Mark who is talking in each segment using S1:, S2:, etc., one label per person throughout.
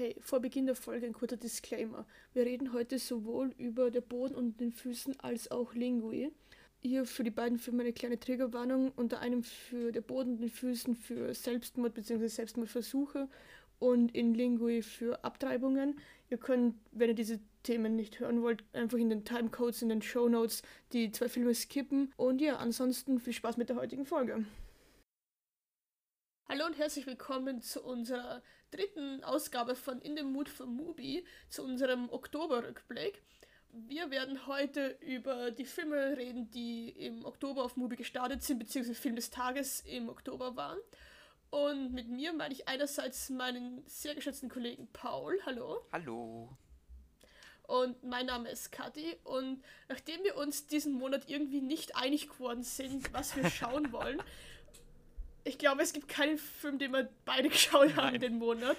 S1: Hey, vor Beginn der Folge ein kurzer Disclaimer. Wir reden heute sowohl über der Boden unter den Füßen als auch Lingui. Hier für die beiden Filme eine kleine Triggerwarnung, unter einem für der Boden unter den Füßen für Selbstmord bzw. Selbstmordversuche und in Lingui für Abtreibungen. Ihr könnt, wenn ihr diese Themen nicht hören wollt, einfach in den Timecodes, in den Show Notes die zwei Filme skippen. Und ja, ansonsten viel Spaß mit der heutigen Folge. Hallo und herzlich willkommen zu unserer dritten Ausgabe von In the Mood for Movie, zu unserem Oktoberrückblick. Wir werden heute über die Filme reden, die im Oktober auf Movie gestartet sind, beziehungsweise Film des Tages im Oktober waren. Und mit mir meine ich einerseits meinen sehr geschätzten Kollegen Paul. Hallo.
S2: Hallo.
S1: Und mein Name ist Kathi. Und nachdem wir uns diesen Monat irgendwie nicht einig geworden sind, was wir schauen wollen, ich glaube, es gibt keinen Film, den wir beide geschaut haben
S2: Nein.
S1: den Monat,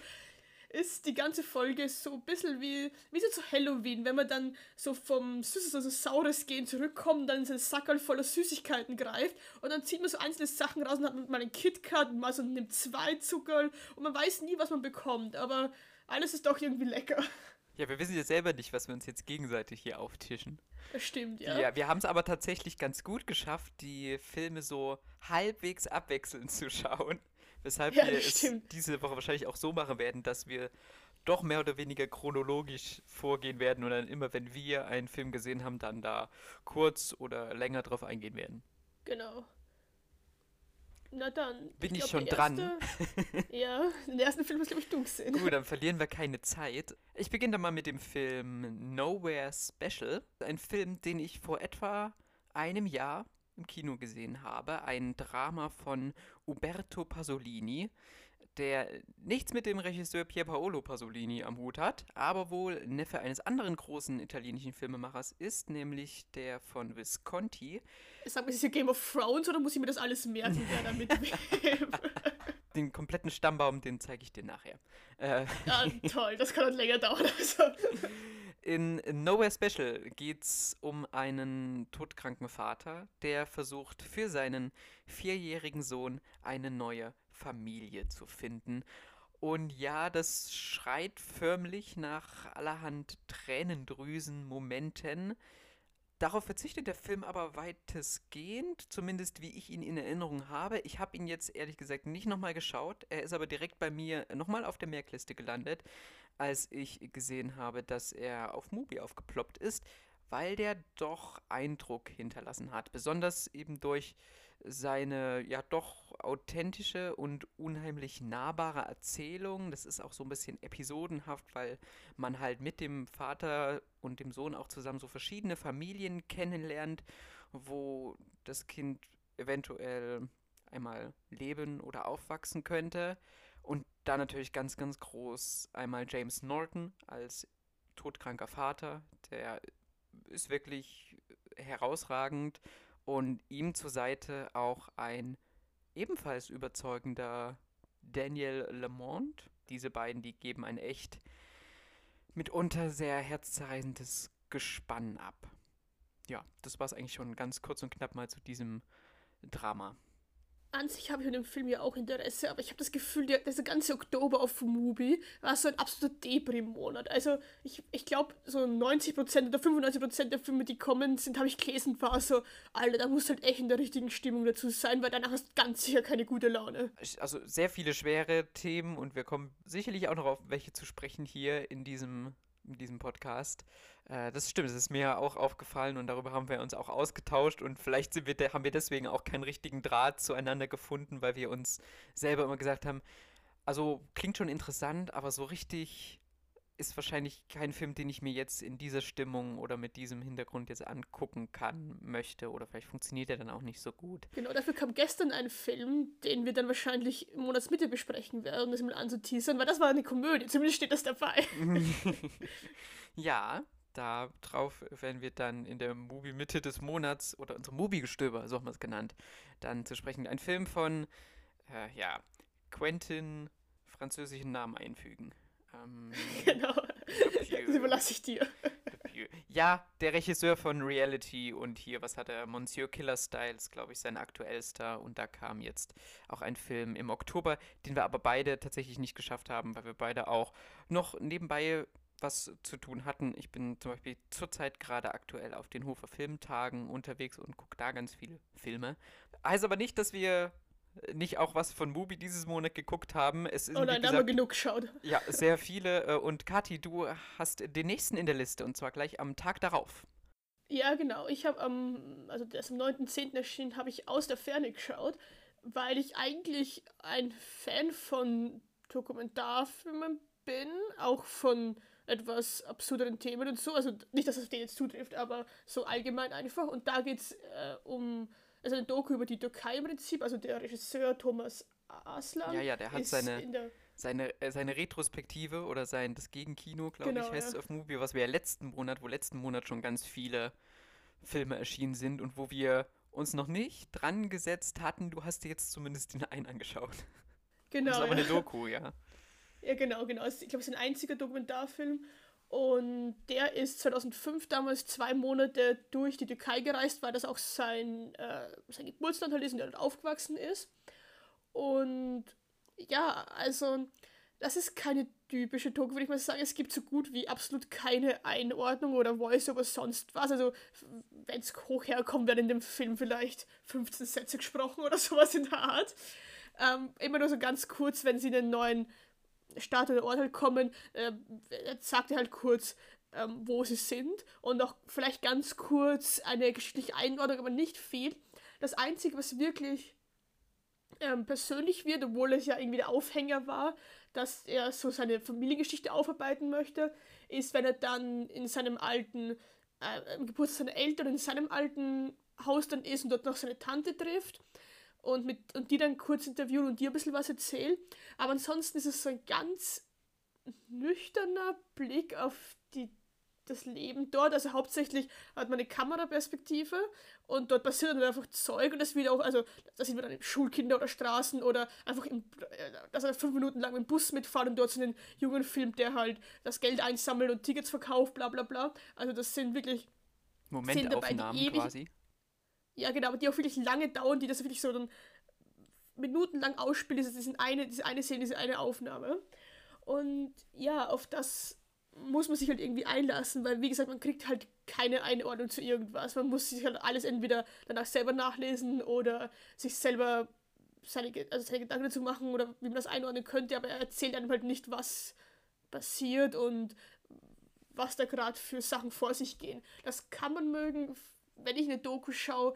S1: ist die ganze Folge so ein bisschen wie, wie so zu Halloween, wenn man dann so vom Süßes, also Saures gehen zurückkommt, dann in seinen Sackerl voller Süßigkeiten greift und dann zieht man so einzelne Sachen raus und hat mal einen KitKat und mal so nimmt zwei Zuckerl und man weiß nie, was man bekommt, aber alles ist doch irgendwie lecker.
S2: Ja, wir wissen ja selber nicht, was wir uns jetzt gegenseitig hier auftischen.
S1: Das stimmt,
S2: Ja,
S1: ja.
S2: wir haben es aber tatsächlich ganz gut geschafft, die Filme so halbwegs abwechselnd zu schauen. Weshalb
S1: Ja,
S2: wir es
S1: stimmt.
S2: diese Woche wahrscheinlich auch so machen werden, dass wir doch mehr oder weniger chronologisch vorgehen werden und dann immer, wenn wir einen Film gesehen haben, dann da kurz oder länger drauf eingehen werden.
S1: Genau. Na dann.
S2: Bin ich
S1: glaub,
S2: schon
S1: der
S2: dran?
S1: erste- ja, den ersten Film ist, glaube ich, du gesehen.
S2: Gut, dann verlieren wir keine Zeit. Ich beginne dann mal mit dem Film Nowhere Special. Ein Film, den ich vor etwa einem Jahr im Kino gesehen habe. Ein Drama von Uberto Pasolini, der nichts mit dem Regisseur Pier Paolo Pasolini am Hut hat, aber wohl Neffe eines anderen großen italienischen Filmemachers ist, nämlich der von Visconti.
S1: Sag mal, ist das hier Game of Thrones oder muss ich mir das alles merken, wer da mitwirkt?
S2: Den kompletten Stammbaum, den zeige ich dir nachher. Äh,
S1: ja, toll, das kann dann länger dauern. Also.
S2: In Nowhere Special geht's um einen todkranken Vater, der versucht, für seinen vierjährigen Sohn eine neue Familie zu finden. Und ja, das schreit förmlich nach allerhand Tränendrüsen-Momenten. Darauf verzichtet der Film aber weitestgehend, zumindest wie ich ihn in Erinnerung habe. Ich habe ihn jetzt ehrlich gesagt nicht nochmal geschaut. Er ist aber direkt bei mir nochmal auf der Merkliste gelandet, als ich gesehen habe, dass er auf Mubi aufgeploppt ist, weil der doch Eindruck hinterlassen hat. Besonders eben durch seine ja doch authentische und unheimlich nahbare Erzählung. Das ist auch so ein bisschen episodenhaft, weil man halt mit dem Vater und dem Sohn auch zusammen so verschiedene Familien kennenlernt, wo das Kind eventuell einmal leben oder aufwachsen könnte. Und da natürlich ganz, ganz groß einmal James Norton als todkranker Vater, der ist wirklich herausragend und ihm zur Seite auch ein ebenfalls überzeugender Daniel Lamont. Diese beiden, die geben ein echt mitunter sehr herzzerreißendes Gespann ab. Ja, das war es eigentlich schon ganz kurz und knapp mal zu diesem Drama.
S1: An sich habe ich an dem Film ja auch Interesse, aber ich habe das Gefühl, der, dieser ganze Oktober auf Mubi war so ein absoluter Deprim-Monat. Also ich, ich glaube, so 90% oder 95% der Filme, die kommen sind, habe ich gelesen, war so, Alter, da muss halt echt in der richtigen Stimmung dazu sein, weil danach hast du ganz sicher keine gute Laune.
S2: Also sehr viele schwere Themen und wir kommen sicherlich auch noch auf welche zu sprechen hier in diesem, in diesem Podcast. Äh, das stimmt, das ist mir auch aufgefallen und darüber haben wir uns auch ausgetauscht und vielleicht sind wir haben wir deswegen auch keinen richtigen Draht zueinander gefunden, weil wir uns selber immer gesagt haben, also klingt schon interessant, aber so richtig ist wahrscheinlich kein Film, den ich mir jetzt in dieser Stimmung oder mit diesem Hintergrund jetzt angucken kann, möchte oder vielleicht funktioniert er dann auch nicht so gut.
S1: Genau, dafür kam gestern ein Film, den wir dann wahrscheinlich im Monatsmitte besprechen werden, um das mal anzuteasern, weil das war eine Komödie, zumindest steht das dabei.
S2: Ja, darauf werden wir dann in der Movie Mitte des Monats oder unserem Movie-Gestöber, so haben wir es genannt, dann zu sprechen. Ein Film von, äh, ja, Quentin, französischen Namen einfügen. Ähm,
S1: genau, das überlasse ich dir.
S2: Ja, der Regisseur von Reality und hier, was hat er? Monsieur Killer Styles, glaube ich, sein aktuellster. Und da kam jetzt auch ein Film im Oktober, den wir aber beide tatsächlich nicht geschafft haben, weil wir beide auch noch nebenbei was zu tun hatten. Ich bin zum Beispiel zurzeit gerade aktuell auf den Hofer Filmtagen unterwegs und gucke da ganz viele Filme. Heißt aber nicht, dass wir nicht auch was von Mubi dieses Monat geguckt haben. Es
S1: ist, oh nein, da haben wir genug geschaut.
S2: Ja, sehr viele. Äh, und Kathi, du hast den nächsten in der Liste und zwar gleich am Tag darauf.
S1: Ja, genau. Ich habe am, also der ist am 9.10. erschienen, habe ich aus der Ferne geschaut, weil ich eigentlich ein Fan von Dokumentarfilmen bin, auch von etwas absurderen Themen und so. Also nicht, dass es den jetzt zutrifft, aber so allgemein einfach. Und da geht es äh, um also ein Doku über die Türkei im Prinzip, also der Regisseur Thomas Aslan.
S2: Ja, ja, der hat seine, seine, äh, seine Retrospektive oder sein das Gegenkino, glaube genau, ich, heißt ja. es auf Movie, was wir ja letzten Monat, wo letzten Monat schon ganz viele Filme erschienen sind und wo wir uns noch nicht dran gesetzt hatten. Du hast dir jetzt zumindest den einen angeschaut. Genau. Das ist aber ja. eine Doku, ja.
S1: Ja, genau, genau. Ich glaube, es ist ein einziger Dokumentarfilm und der ist 2005 damals zwei Monate durch die Türkei gereist, weil das auch sein, äh, sein Geburtsland halt ist und der dort aufgewachsen ist. Und ja, also das ist keine typische Doku, würde ich mal sagen. Es gibt so gut wie absolut keine Einordnung oder Voice-Over sonst was. Also, wenn es hoch herkommt, werden in dem Film vielleicht 15 Sätze gesprochen oder sowas in der Art. Ähm, immer nur so ganz kurz, wenn sie einen neuen Stadt oder Ort halt kommen, äh, sagt er halt kurz, ähm, wo sie sind und auch vielleicht ganz kurz eine geschichtliche Einordnung, aber nicht viel. Das Einzige, was wirklich ähm, persönlich wird, obwohl es ja irgendwie der Aufhänger war, dass er so seine Familiengeschichte aufarbeiten möchte, ist, wenn er dann in seinem alten, äh, Geburtstag seiner Eltern, in seinem alten Haus dann ist und dort noch seine Tante trifft und, mit, und die dann kurz interviewen und dir ein bisschen was erzählen. Aber ansonsten ist es so ein ganz nüchterner Blick auf die, das Leben dort. Also hauptsächlich hat man eine Kameraperspektive und dort passiert dann einfach Zeug und das wieder auch, also da sieht man dann Schulkinder oder Straßen oder einfach im, dass er fünf Minuten lang mit dem Bus mitfahren und dort so einen Jungen filmt, der halt das Geld einsammelt und Tickets verkauft, bla bla bla. Also das sind wirklich
S2: Momentaufnahmen quasi.
S1: Ja, genau, aber die auch wirklich lange dauern, die das wirklich so dann minutenlang ausspielen, das ist eine, diese eine Szene, diese eine Aufnahme. Und ja, auf das muss man sich halt irgendwie einlassen, weil wie gesagt, man kriegt halt keine Einordnung zu irgendwas. Man muss sich halt alles entweder danach selber nachlesen oder sich selber seine, also seine Gedanken dazu machen oder wie man das einordnen könnte, aber er erzählt einem halt nicht, was passiert und was da gerade für Sachen vor sich gehen. Das kann man mögen, wenn ich eine Doku schaue,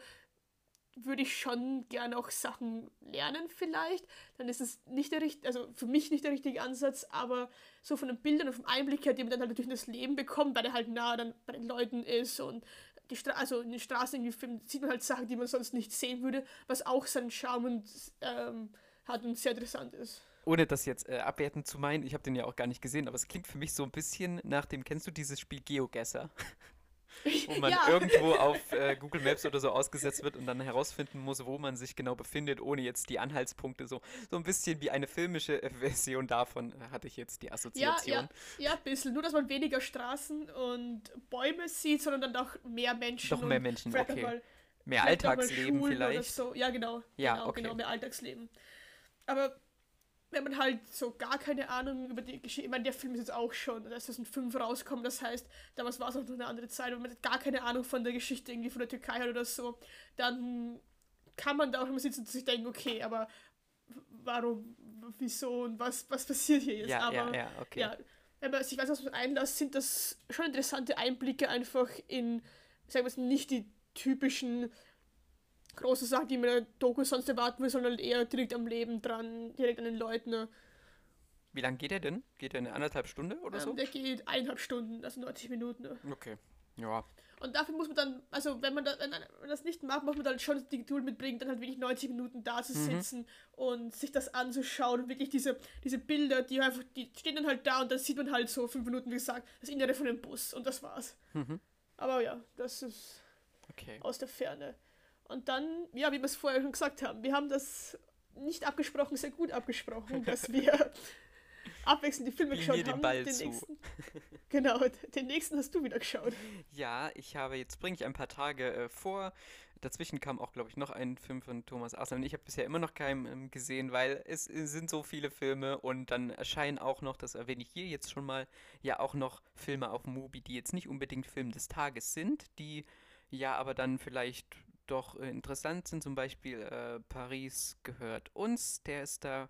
S1: würde ich schon gerne auch Sachen lernen vielleicht. Dann ist es nicht der richtige, also für mich nicht der richtige Ansatz, aber so von den Bildern und vom Einblick her, die man dann halt natürlich in das Leben bekommt, weil er halt nah dann bei den Leuten ist und die Stra also in den Straßen irgendwie sieht man halt Sachen, die man sonst nicht sehen würde, was auch seinen Charme und, ähm, hat und sehr interessant ist
S2: ohne das jetzt äh, abwertend zu meinen, ich habe den ja auch gar nicht gesehen, aber es klingt für mich so ein bisschen nach dem, kennst du dieses Spiel Geogesser? wo man ja. irgendwo auf äh, Google Maps oder so ausgesetzt wird und dann herausfinden muss, wo man sich genau befindet, ohne jetzt die Anhaltspunkte so. So ein bisschen wie eine filmische äh, Version davon äh, hatte ich jetzt die Assoziation.
S1: Ja, ja, ja, ein bisschen. Nur, dass man weniger Straßen und Bäume sieht, sondern dann doch mehr Menschen.
S2: Doch mehr Menschen, okay. Mal, mehr Alltagsleben vielleicht.
S1: So. Ja, genau.
S2: Ja,
S1: genau,
S2: okay.
S1: genau, mehr Alltagsleben. Aber wenn man halt so gar keine Ahnung über die Geschichte, ich meine, der Film ist jetzt auch schon, da ist das ein 5 rauskommen, das heißt, damals war es auch noch eine andere Zeit, wenn man gar keine Ahnung von der Geschichte irgendwie von der Türkei hat oder so, dann kann man da auch immer sitzen und sich denken, okay, aber warum, wieso und was, was passiert hier jetzt?
S2: Ja,
S1: aber
S2: ja, ja, okay.
S1: ja, wenn man sich weiß, was man einlässt, sind das schon interessante Einblicke einfach in, sagen wir es, nicht die typischen große Sache, die man in der Doku sonst erwarten will, sondern eher direkt am Leben dran, direkt an den Leuten. Ne?
S2: Wie lange geht der denn? Geht der eine anderthalb Stunde oder ähm, so?
S1: Der geht eineinhalb Stunden, also 90 Minuten. Ne?
S2: Okay, ja.
S1: Und dafür muss man dann, also wenn man, da, wenn man das nicht macht, muss man dann schon die Geduld mitbringen, dann halt wirklich 90 Minuten da zu mhm. sitzen mhm. und sich das anzuschauen und wirklich diese, diese Bilder, die einfach, die stehen dann halt da und dann sieht man halt so fünf Minuten, wie gesagt, das Innere von dem Bus und das war's. Mhm. Aber ja, das ist okay. aus der Ferne. Und dann, ja, wie wir es vorher schon gesagt haben, wir haben das nicht abgesprochen, sehr gut abgesprochen, dass wir abwechselnd die Filme geschaut haben.
S2: Den, den nächsten,
S1: Genau, den nächsten hast du wieder geschaut.
S2: Ja, ich habe, jetzt bringe ich ein paar Tage äh, vor. Dazwischen kam auch, glaube ich, noch ein Film von Thomas Arsalan. Ich habe bisher immer noch keinen ähm, gesehen, weil es, es, sind so viele Filme und dann erscheinen auch noch, das erwähne ich hier jetzt schon mal, ja auch noch Filme auf Mubi, die jetzt nicht unbedingt Film des Tages sind, die ja aber dann vielleicht doch äh, interessant sind. Zum Beispiel äh, Paris gehört uns, der ist da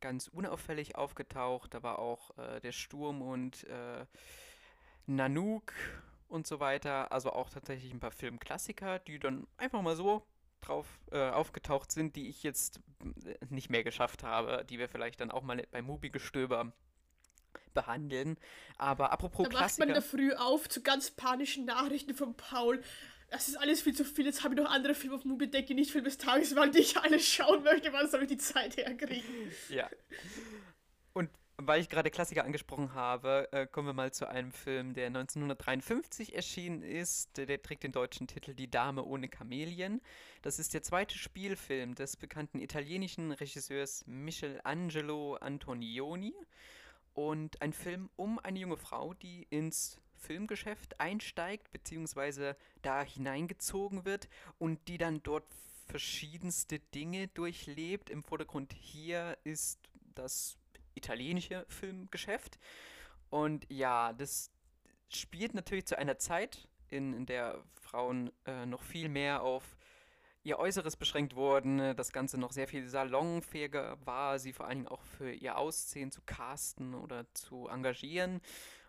S2: ganz unauffällig aufgetaucht. Da war auch äh, der Sturm und äh, Nanook und so weiter. Also auch tatsächlich ein paar Filmklassiker, die dann einfach mal so drauf äh, aufgetaucht sind, die ich jetzt äh, nicht mehr geschafft habe, die wir vielleicht dann auch mal bei Mubi-Gestöber behandeln. Aber apropos
S1: da Klassiker... Da wacht man da früh auf zu ganz panischen Nachrichten von Paul das ist alles viel zu viel. Jetzt habe ich noch andere Filme auf Mubi die nicht Film des Tages waren, die ich alle schauen möchte. Wann soll ich die Zeit herkriegen?
S2: Ja. Und weil ich gerade Klassiker angesprochen habe, äh, kommen wir mal zu einem Film, der 1953 erschienen ist. Der, der, trägt den deutschen Titel Die Dame ohne Kamelien. Das ist der zweite Spielfilm des bekannten italienischen Regisseurs Michelangelo Antonioni. Und ein Film um eine junge Frau, die ins Filmgeschäft einsteigt, beziehungsweise da hineingezogen wird und die dann dort verschiedenste Dinge durchlebt. Im Vordergrund hier ist das italienische Filmgeschäft. Und ja, das spielt natürlich zu einer Zeit, in, in der Frauen äh, noch viel mehr auf ihr Äußeres beschränkt wurden, das Ganze noch sehr viel salonfähiger war, sie vor allen Dingen auch für ihr Aussehen zu casten oder zu engagieren.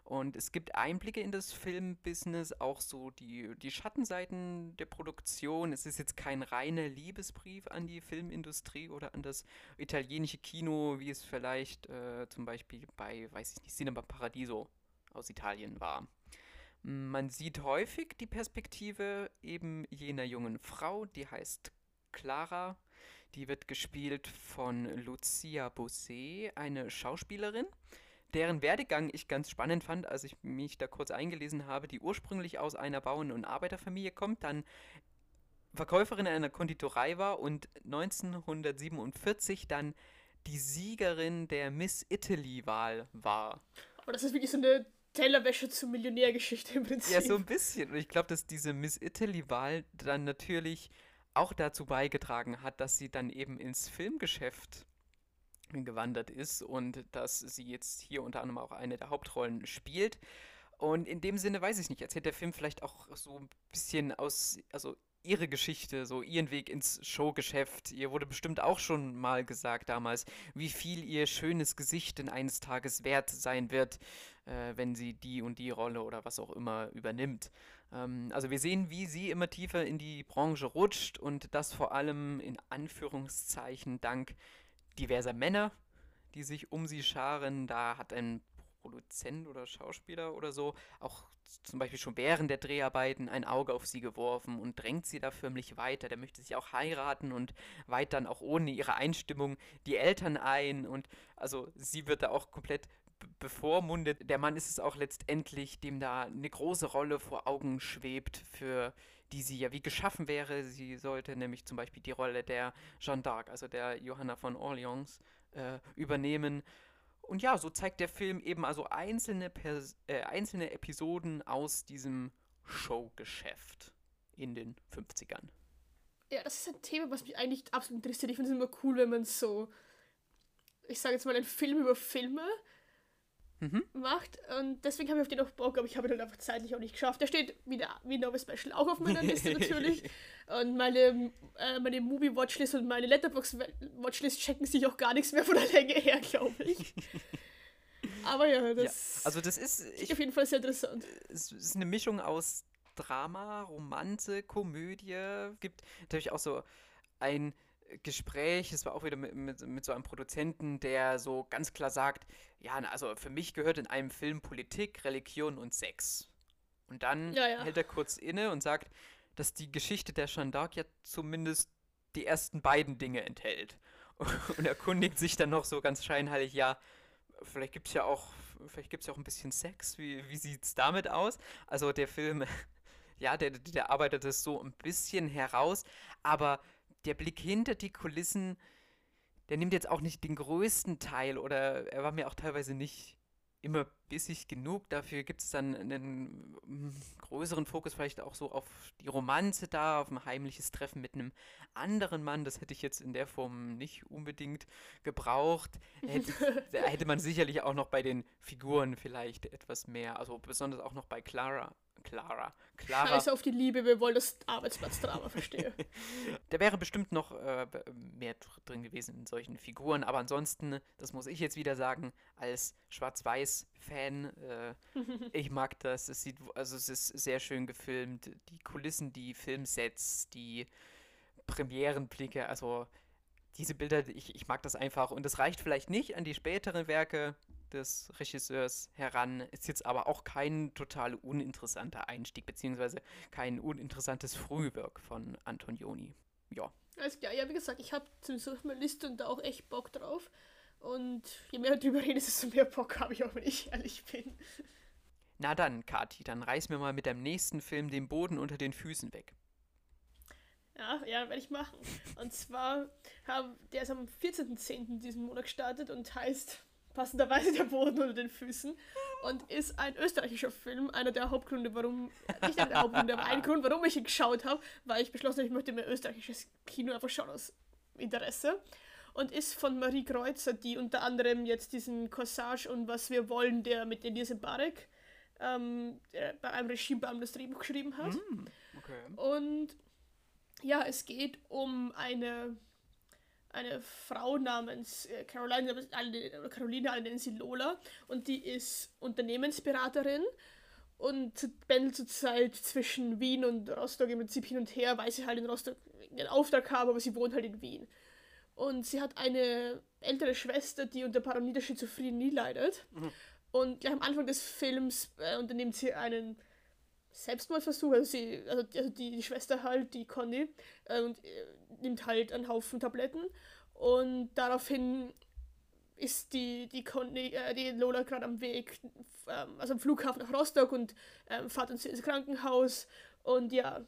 S2: Und es gibt Einblicke in das Filmbusiness, auch so die, die Schattenseiten der Produktion. Es ist jetzt kein reiner Liebesbrief an die Filmindustrie oder an das italienische Kino, wie es vielleicht äh, zum Beispiel bei, weiß ich nicht, Cinema Paradiso aus Italien war. Man sieht häufig die Perspektive eben jener jungen Frau, die heißt Clara. Die wird gespielt von Lucia Bosé, eine Schauspielerin deren Werdegang ich ganz spannend fand, als ich mich da kurz eingelesen habe, die ursprünglich aus einer Bauern- und Arbeiterfamilie kommt, dann Verkäuferin einer Konditorei war und 1947 dann die Siegerin der Miss Italy-Wahl war.
S1: Aber das ist wirklich so eine Tellerwäsche zur Millionärgeschichte im Prinzip.
S2: Ja, so ein bisschen. Und ich glaube, dass diese Miss Italy-Wahl dann natürlich auch dazu beigetragen hat, dass sie dann eben ins Filmgeschäft gewandert ist und dass sie jetzt hier unter anderem auch eine der Hauptrollen spielt. Und in dem Sinne weiß ich nicht, erzählt der Film vielleicht auch so ein bisschen aus, also ihre Geschichte, so ihren Weg ins Showgeschäft. Ihr wurde bestimmt auch schon mal gesagt damals, wie viel ihr schönes Gesicht in eines Tages wert sein wird, äh, wenn sie die und die Rolle oder was auch immer übernimmt. Ähm, also wir sehen, wie sie immer tiefer in die Branche rutscht und das vor allem in Anführungszeichen dank diverser Männer, die sich um sie scharen. Da hat ein Produzent oder Schauspieler oder so auch zum Beispiel schon während der Dreharbeiten ein Auge auf sie geworfen und drängt sie da förmlich weiter. Der möchte sie auch heiraten und weiht dann auch ohne ihre Einstimmung die Eltern ein und also sie wird da auch komplett bevormundet. Der Mann ist es auch letztendlich, dem da eine große Rolle vor Augen schwebt für die sie ja wie geschaffen wäre. Sie sollte nämlich zum Beispiel die Rolle der Jeanne d'Arc, also der Johanna von Orleans, äh, übernehmen. Und ja, so zeigt der Film eben also einzelne, Pers äh, einzelne Episoden aus diesem Showgeschäft in den 50ern.
S1: Ja, das ist ein Thema, was mich eigentlich absolut interessiert. Ich finde es immer cool, wenn man so, ich sage jetzt mal, einen Film über Filme mhm. macht. Und deswegen habe ich auf den auch Bock, aber ich habe ihn halt einfach zeitlich auch nicht geschafft. Der steht wie, der, wie Novel Special auch auf meiner Liste natürlich. Und meine, äh, meine Movie-Watchlist und meine Letterbox-Watchlist checken sich auch gar nichts mehr von der Länge her, glaube ich. aber ja, das,
S2: ja, also das ist
S1: ich, auf jeden Fall sehr interessant.
S2: Es ist eine Mischung aus Drama, Romanze, Komödie. Gibt natürlich auch so ein Gespräch, es war auch wieder mit, mit, mit, so einem Produzenten, der so ganz klar sagt, ja, also für mich gehört in einem Film Politik, Religion und Sex. Und dann ja, ja. hält er kurz inne und sagt, dass die Geschichte der Jeanne d'Arc ja zumindest die ersten beiden Dinge enthält. Und erkundigt sich dann noch so ganz scheinheilig, ja, vielleicht gibt es ja auch, vielleicht gibt ja auch ein bisschen Sex, wie, wie sieht es damit aus? Also der Film, ja, der, der arbeitet es so ein bisschen heraus, aber der Blick hinter die Kulissen, der nimmt jetzt auch nicht den größten Teil oder er war mir auch teilweise nicht immer bissig genug. Dafür gibt es dann einen mm, größeren Fokus vielleicht auch so auf die Romanze da, auf ein heimliches Treffen mit einem anderen Mann. Das hätte ich jetzt in der Form nicht unbedingt gebraucht. Hätte, hätte man sicherlich auch noch bei den Figuren vielleicht etwas mehr, also besonders auch noch bei Clara Clara. Clara.
S1: Scheiß auf die Liebe, wir wollen das Arbeitsplatzdrama verstehen.
S2: da wäre bestimmt noch äh, mehr drin gewesen in solchen Figuren, aber ansonsten, das muss ich jetzt wieder sagen, als Schwarz-Weiß-Fan, äh, ich mag das. Es sieht, also es ist sehr schön gefilmt. Die Kulissen, die Filmsets, die Premierenblicke, also diese Bilder, ich, ich mag das einfach. Und es reicht vielleicht nicht an die späteren Werke des Regisseurs heran. Ist jetzt aber auch kein total uninteressanter Einstieg, beziehungsweise kein uninteressantes Frühwerk von Antonioni. Ja.
S1: Alles klar, ja, wie gesagt, ich habe auf meiner Liste und da auch echt Bock drauf. Und je mehr darüber reden, desto mehr Bock habe ich auch, wenn ich ehrlich bin.
S2: Na dann, Kati, dann reiß mir mal mit deinem nächsten Film den Boden unter den Füßen weg.
S1: Ja, ja, werde ich machen. Und zwar, haben, der ist am 14.10. diesen Monat gestartet und heißt passenderweise der Boden unter den Füßen und ist ein österreichischer Film. Einer der Hauptgründe, warum, nicht einer der Hauptgründe, aber ein Grund, warum ich ihn geschaut habe, weil ich beschlossen habe, ich möchte mir österreichisches Kino einfach schauen aus Interesse. Und ist von Marie Kreuzer, die unter anderem jetzt diesen Corsage und Was wir wollen, der mit Elise Barek ähm, bei einem Regiebeamten das Drehbuch geschrieben hat. Mm, okay. Und ja, es geht um eine eine Frau namens äh, Caroline, alle, Caroline, alle nennen sie Lola, und die ist Unternehmensberaterin und pendelt zurzeit zwischen Wien und Rostock im Prinzip hin und her, weil sie halt in Rostock einen Auftrag haben, aber sie wohnt halt in Wien. Und sie hat eine ältere Schwester, die unter paranoider Schizophrenie leidet. Mhm. Und gleich am Anfang des Films äh, unternimmt sie einen Selbstmordversuch, also, sie, also, also die, die, Schwester halt, die Conny, äh, und äh, nimmt halt einen Haufen Tabletten. Und daraufhin ist die, die, Conny, äh, die Lola gerade am Weg, ähm, also am Flughafen nach Rostock und ähm, fährt uns ins Krankenhaus. Und ja,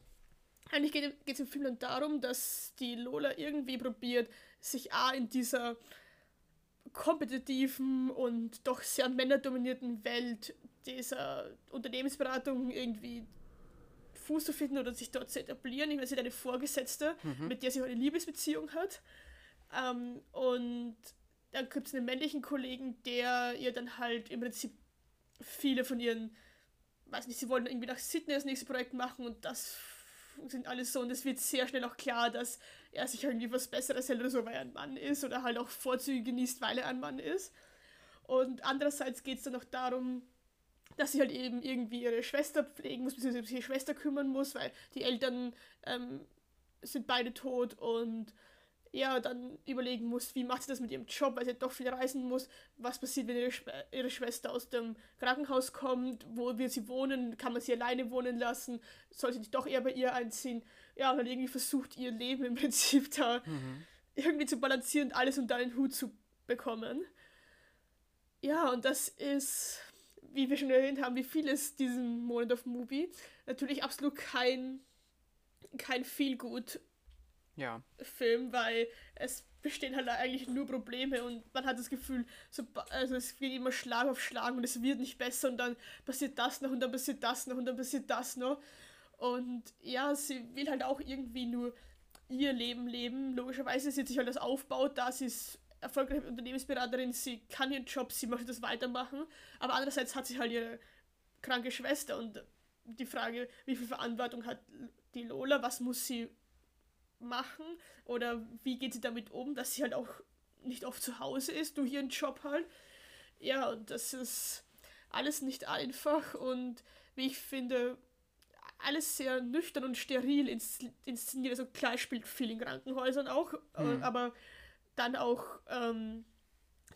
S1: eigentlich geht es im Film dann darum, dass die Lola irgendwie probiert, sich A in dieser kompetitiven und doch sehr männerdominierten Welt dieser Unternehmensberatung irgendwie Fuß zu finden oder sich dort zu etablieren. Ich meine, sie hat eine Vorgesetzte, mhm. mit der sie eine Liebesbeziehung hat. Ähm, und dann gibt es einen männlichen Kollegen, der ihr dann halt im Prinzip viele von ihren, weiß nicht, sie wollen irgendwie nach Sydney das nächste Projekt machen und das sind alles so und es wird sehr schnell auch klar, dass er sich irgendwie was Besseres hält oder so, weil er ein Mann ist oder halt auch Vorzüge genießt, weil er ein Mann ist. Und andererseits geht es dann auch darum, dass sie halt eben irgendwie ihre Schwester pflegen muss, beziehungsweise sich ihre Schwester kümmern muss, weil die Eltern ähm, sind beide tot und ja, dann überlegen muss, wie macht sie das mit ihrem Job, weil sie doch viel reisen muss, was passiert, wenn ihre, ihre Schwester aus dem Krankenhaus kommt, wo wird sie wohnen, kann man sie alleine wohnen lassen, soll sie doch eher bei ihr einziehen, ja, und dann irgendwie versucht, ihr Leben im Prinzip da mhm. irgendwie zu balancieren und alles unter einen Hut zu bekommen. Ja, und das ist wie wir schon erwähnt haben, wie viel ist diesen Monat of Movie. Natürlich absolut kein, kein gut ja. Film, weil es bestehen halt eigentlich nur Probleme und man hat das Gefühl, so, also es geht immer Schlag auf Schlag und es wird nicht besser und dann passiert das noch und dann passiert das noch und dann passiert das noch. Und ja, sie will halt auch irgendwie nur ihr Leben leben. Logischerweise sie sich halt das aufbaut, da sie es erfolgreiche Unternehmensberaterin, sie kann ihren Job, sie möchte das weitermachen, aber andererseits hat sie halt ihre kranke Schwester und die Frage, wie viel Verantwortung hat die Lola, was muss sie machen oder wie geht sie damit um, dass sie halt auch nicht oft zu Hause ist durch ihren Job halt. Ja, und das ist alles nicht einfach und wie ich finde, alles sehr nüchtern und steril inszeniert. Also klar spielt viel in Krankenhäusern auch, mhm. aber dann auch ähm,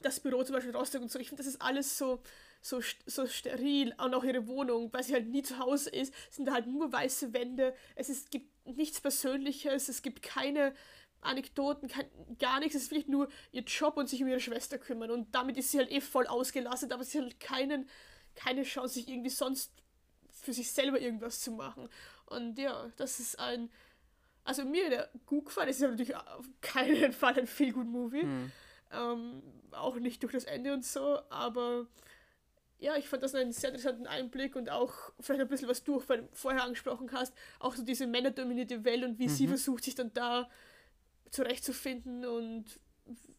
S1: das Büro zum Beispiel Rostock und so. Ich finde, das ist alles so, so, so steril. Und auch ihre Wohnung, weil sie halt nie zu Hause ist, sind da halt nur weiße Wände. Es ist, gibt nichts Persönliches, es gibt keine Anekdoten, kein, gar nichts. Es ist wirklich nur ihr Job und sich um ihre Schwester kümmern. Und damit ist sie halt eh voll ausgelastet, aber sie hat halt keinen, keine Chance, sich irgendwie sonst für sich selber irgendwas zu machen. Und ja, das ist ein also mir der gut gefallen. Es ist natürlich auf keinen Fall ein viel gut Movie. Hm. Ähm, auch nicht durch das Ende und so, aber ja, ich fand das einen sehr interessanten Einblick und auch vielleicht ein bisschen was du vorher angesprochen hast, auch so diese männerdominierte Welt und wie mhm. sie versucht, sich dann da zurechtzufinden und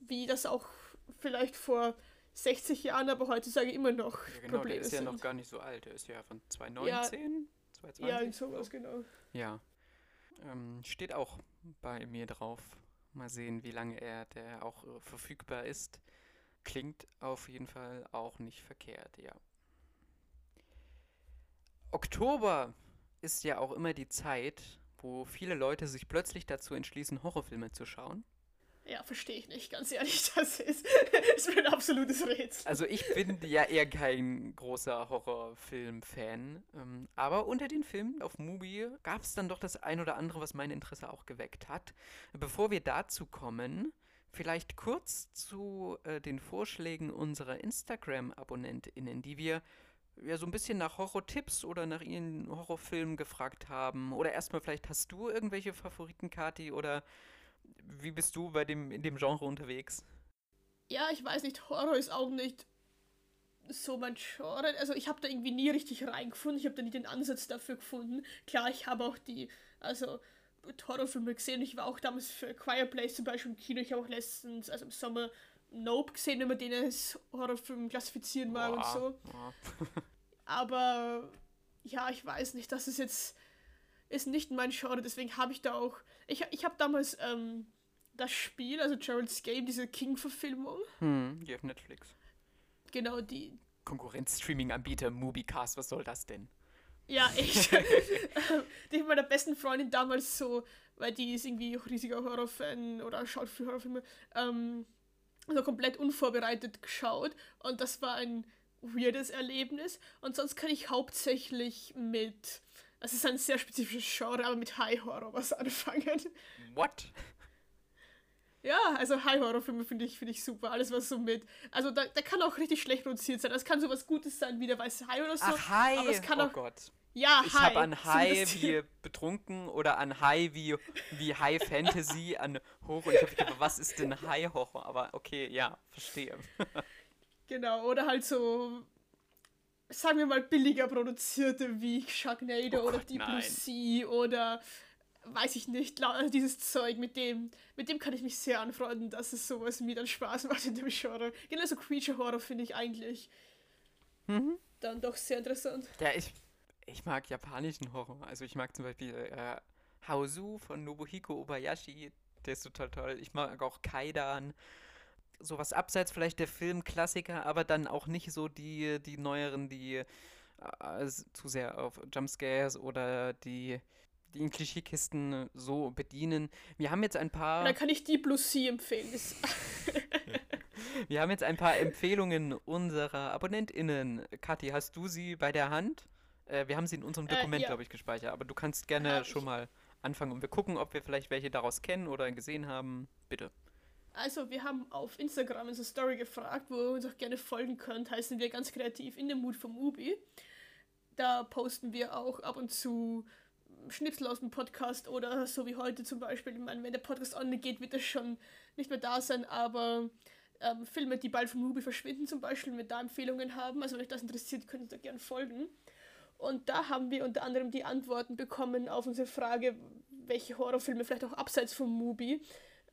S1: wie das auch vielleicht vor 60 Jahren, aber heutzutage immer noch
S2: ja, genau, Probleme der ist ja noch gar nicht so alt. Der ist ja von 2019, ja, 2020.
S1: Ja, sowas, genau.
S2: Ja. Ähm, steht auch bei mir drauf. Mal sehen, wie lange er der auch äh, verfügbar ist. Klingt auf jeden Fall auch nicht verkehrt, ja. Oktober ist ja auch immer die Zeit, wo viele Leute sich plötzlich dazu entschließen, Horrorfilme zu schauen.
S1: Ja, verstehe ich nicht, ganz ehrlich. Das ist, ist mir ein absolutes Rätsel.
S2: Also ich bin ja eher kein großer Horrorfilm-Fan. Ähm, aber unter den Filmen auf Mubi gab es dann doch das ein oder andere, was mein Interesse auch geweckt hat. Bevor wir dazu kommen, vielleicht kurz zu äh, den Vorschlägen unserer Instagram-AbonnentInnen, die wir ja so ein bisschen nach Horror-Tipps oder nach ihren Horrorfilmen gefragt haben. Oder erstmal vielleicht hast du irgendwelche Favoriten, Kati, oder wie bist du bei dem, in dem Genre unterwegs?
S1: Ja, ich weiß nicht, Horror ist auch nicht so mein Genre. Also ich habe da irgendwie nie richtig reingefunden. Ich habe da nie den Ansatz dafür gefunden. Klar, ich habe auch die, also Horrorfilme gesehen. Ich war auch damals für Quiet Place zum Beispiel im Kino. Ich habe auch letztens, also im Sommer, Nope gesehen, wenn man den als Horrorfilm klassifizieren mag und so. Aber ja, ich weiß nicht, das ist jetzt ist nicht mein Genre, deswegen habe ich da auch. Ich, ich habe damals ähm, das Spiel, also Gerald's Game, diese King-Verfilmung.
S2: Hm, die auf Netflix.
S1: Genau, die.
S2: Konkurrenz-Streaming-Anbieter Mubicast, was soll das denn?
S1: Ja, ich. die meiner besten Freundin damals so, weil die ist irgendwie auch riesiger Horrorfan oder schaut für Horrorfilme, ähm, also komplett unvorbereitet geschaut. Und das war ein weirdes Erlebnis. Und sonst kann ich hauptsächlich mit es ist ein sehr spezifisches Genre, aber mit High Horror was anfangen.
S2: What?
S1: Ja, also High Horror Filme finde ich, find ich super. Alles was so mit. Also da, der kann auch richtig schlecht produziert sein. Es kann so was Gutes sein wie der weiße Hai oder so.
S2: Ach, Hai.
S1: Aber es kann
S2: oh
S1: auch,
S2: Gott.
S1: Ja,
S2: ich habe an High wie betrunken oder an High wie, wie High Fantasy, an Horror. Und ich habe gedacht, was ist denn High Horror? Aber okay, ja, verstehe.
S1: genau, oder halt so sagen wir mal, billiger produzierte wie Sharknado oh oder Gott, Deep Blue Sea oder weiß ich nicht, also dieses Zeug, mit dem, mit dem kann ich mich sehr anfreunden, dass es sowas mir dann Spaß macht in dem Genre. Genauso Creature Horror finde ich eigentlich mhm. dann doch sehr interessant.
S2: Ja, ich, ich mag japanischen Horror. Also ich mag zum Beispiel äh, Haozu von Nobuhiko Obayashi, der ist total toll. Ich mag auch Kaidan sowas abseits vielleicht der Filmklassiker, aber dann auch nicht so die, die neueren, die äh, zu sehr auf Jumpscares oder die, die in Klischeekisten so bedienen. Wir haben jetzt ein paar.
S1: Da kann ich die Blue Sea empfehlen.
S2: Wir haben jetzt ein paar Empfehlungen unserer AbonnentInnen. Kathi, hast du sie bei der Hand? Äh, wir haben sie in unserem äh, Dokument, äh, ja. glaube ich, gespeichert, aber du kannst gerne schon mal anfangen und wir gucken, ob wir vielleicht welche daraus kennen oder gesehen haben. Bitte.
S1: Also, wir haben auf Instagram unsere Story gefragt, wo ihr uns auch gerne folgen könnt. Heißen wir ganz kreativ in dem Mut vom Ubi. Da posten wir auch ab und zu Schnipsel aus dem Podcast oder so wie heute zum Beispiel. Ich meine, wenn der Podcast online geht, wird das schon nicht mehr da sein, aber ähm, Filme, die bald vom Ubi verschwinden, zum Beispiel, wenn wir da Empfehlungen haben. Also, wenn euch das interessiert, könnt ihr da gerne folgen. Und da haben wir unter anderem die Antworten bekommen auf unsere Frage, welche Horrorfilme vielleicht auch abseits vom Mubi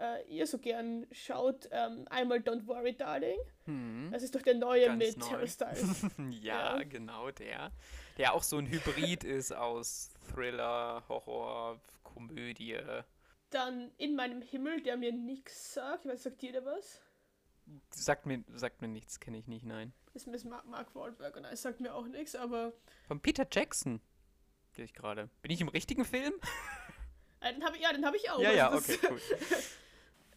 S1: äh, ihr so gern schaut, ähm, einmal Don't Worry Darling. Hm. Das ist doch der neue Ganz mit neu. Harry Styles.
S2: ja, ja, genau der. Der auch so ein Hybrid ist aus Thriller, Horror, Komödie.
S1: Dann In meinem Himmel, der mir nichts sagt. Was sagt dir da was?
S2: Sagt mir, sagt mir nichts, kenne ich nicht, nein.
S1: Das ist Mark, Mark Wahlberg und er sagt mir auch nichts, aber.
S2: Von Peter Jackson. Sehe ich gerade. Bin ich im richtigen Film?
S1: Äh, den hab ich, ja, den habe ich auch.
S2: Ja, ja, okay, cool.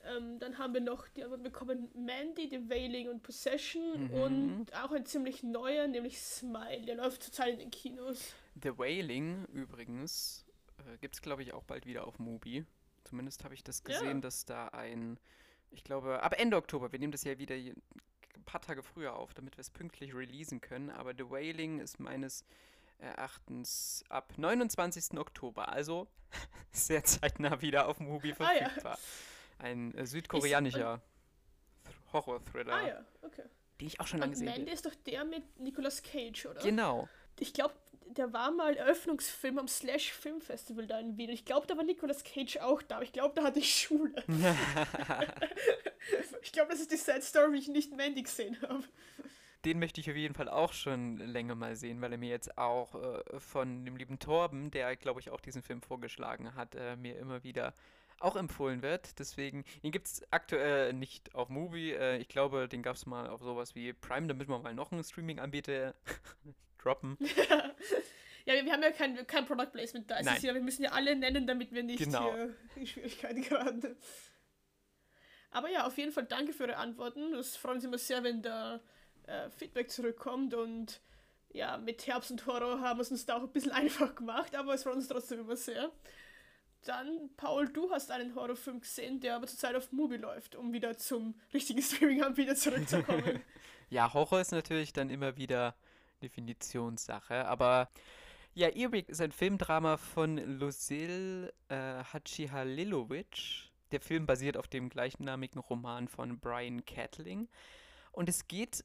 S1: Ähm, dann haben wir noch, die Antwort bekommen Mandy, The Wailing und Possession mhm. und auch ein ziemlich neuer, nämlich Smile. Der läuft zurzeit in den Kinos.
S2: The Wailing übrigens äh, gibt es, glaube ich, auch bald wieder auf Mubi. Zumindest habe ich das gesehen, ja. dass da ein, ich glaube, ab Ende Oktober, wir nehmen das ja wieder ein paar Tage früher auf, damit wir es pünktlich releasen können. Aber The Wailing ist meines Erachtens ab 29. Oktober, also sehr zeitnah wieder auf Mubi verfügbar. Ah, ja. Ein äh, südkoreanischer Horror-Thriller.
S1: Ah ja, okay.
S2: den ich auch schon lange gesehen
S1: habe. Mandy ist doch der mit Nicolas Cage, oder?
S2: Genau.
S1: Ich glaube, der war mal Eröffnungsfilm am Slash Film Festival da in Wien. Ich glaube, da war Nicolas Cage auch da, ich glaube, da hatte ich Schule. ich glaube, das ist die Sad Story, wie ich nicht Mandy gesehen habe.
S2: Den möchte ich auf jeden Fall auch schon länger mal sehen, weil er mir jetzt auch äh, von dem lieben Torben, der glaube ich auch diesen Film vorgeschlagen hat, äh, mir immer wieder auch empfohlen wird. Deswegen, den gibt es aktuell nicht auf Movie. Äh, ich glaube, den gab es mal auf sowas wie Prime, damit wir mal noch einen Streaming-Anbieter droppen.
S1: ja, wir, haben ja kein, kein Product Placement da. Ja, wir müssen ja alle nennen, damit wir nicht
S2: genau.
S1: hier in Schwierigkeiten geraten. Aber ja, auf jeden Fall danke für eure Antworten. Das freuen uns immer sehr, wenn da äh, Feedback zurückkommt und ja, mit Herbst und Horror haben wir es uns da auch ein bisschen einfach gemacht, aber es freut uns trotzdem immer sehr. Dann, Paul, du hast einen Horrorfilm gesehen, der aber zurzeit auf Movie läuft, um wieder zum richtigen Streaming-Anbieter zurückzukommen.
S2: ja, Horror ist natürlich dann immer wieder Definitionssache, aber ja, Earwig ist ein Filmdrama von Lucille äh, Hachihalilovic. Der Film basiert auf dem gleichnamigen Roman von Brian Catling. Und es geht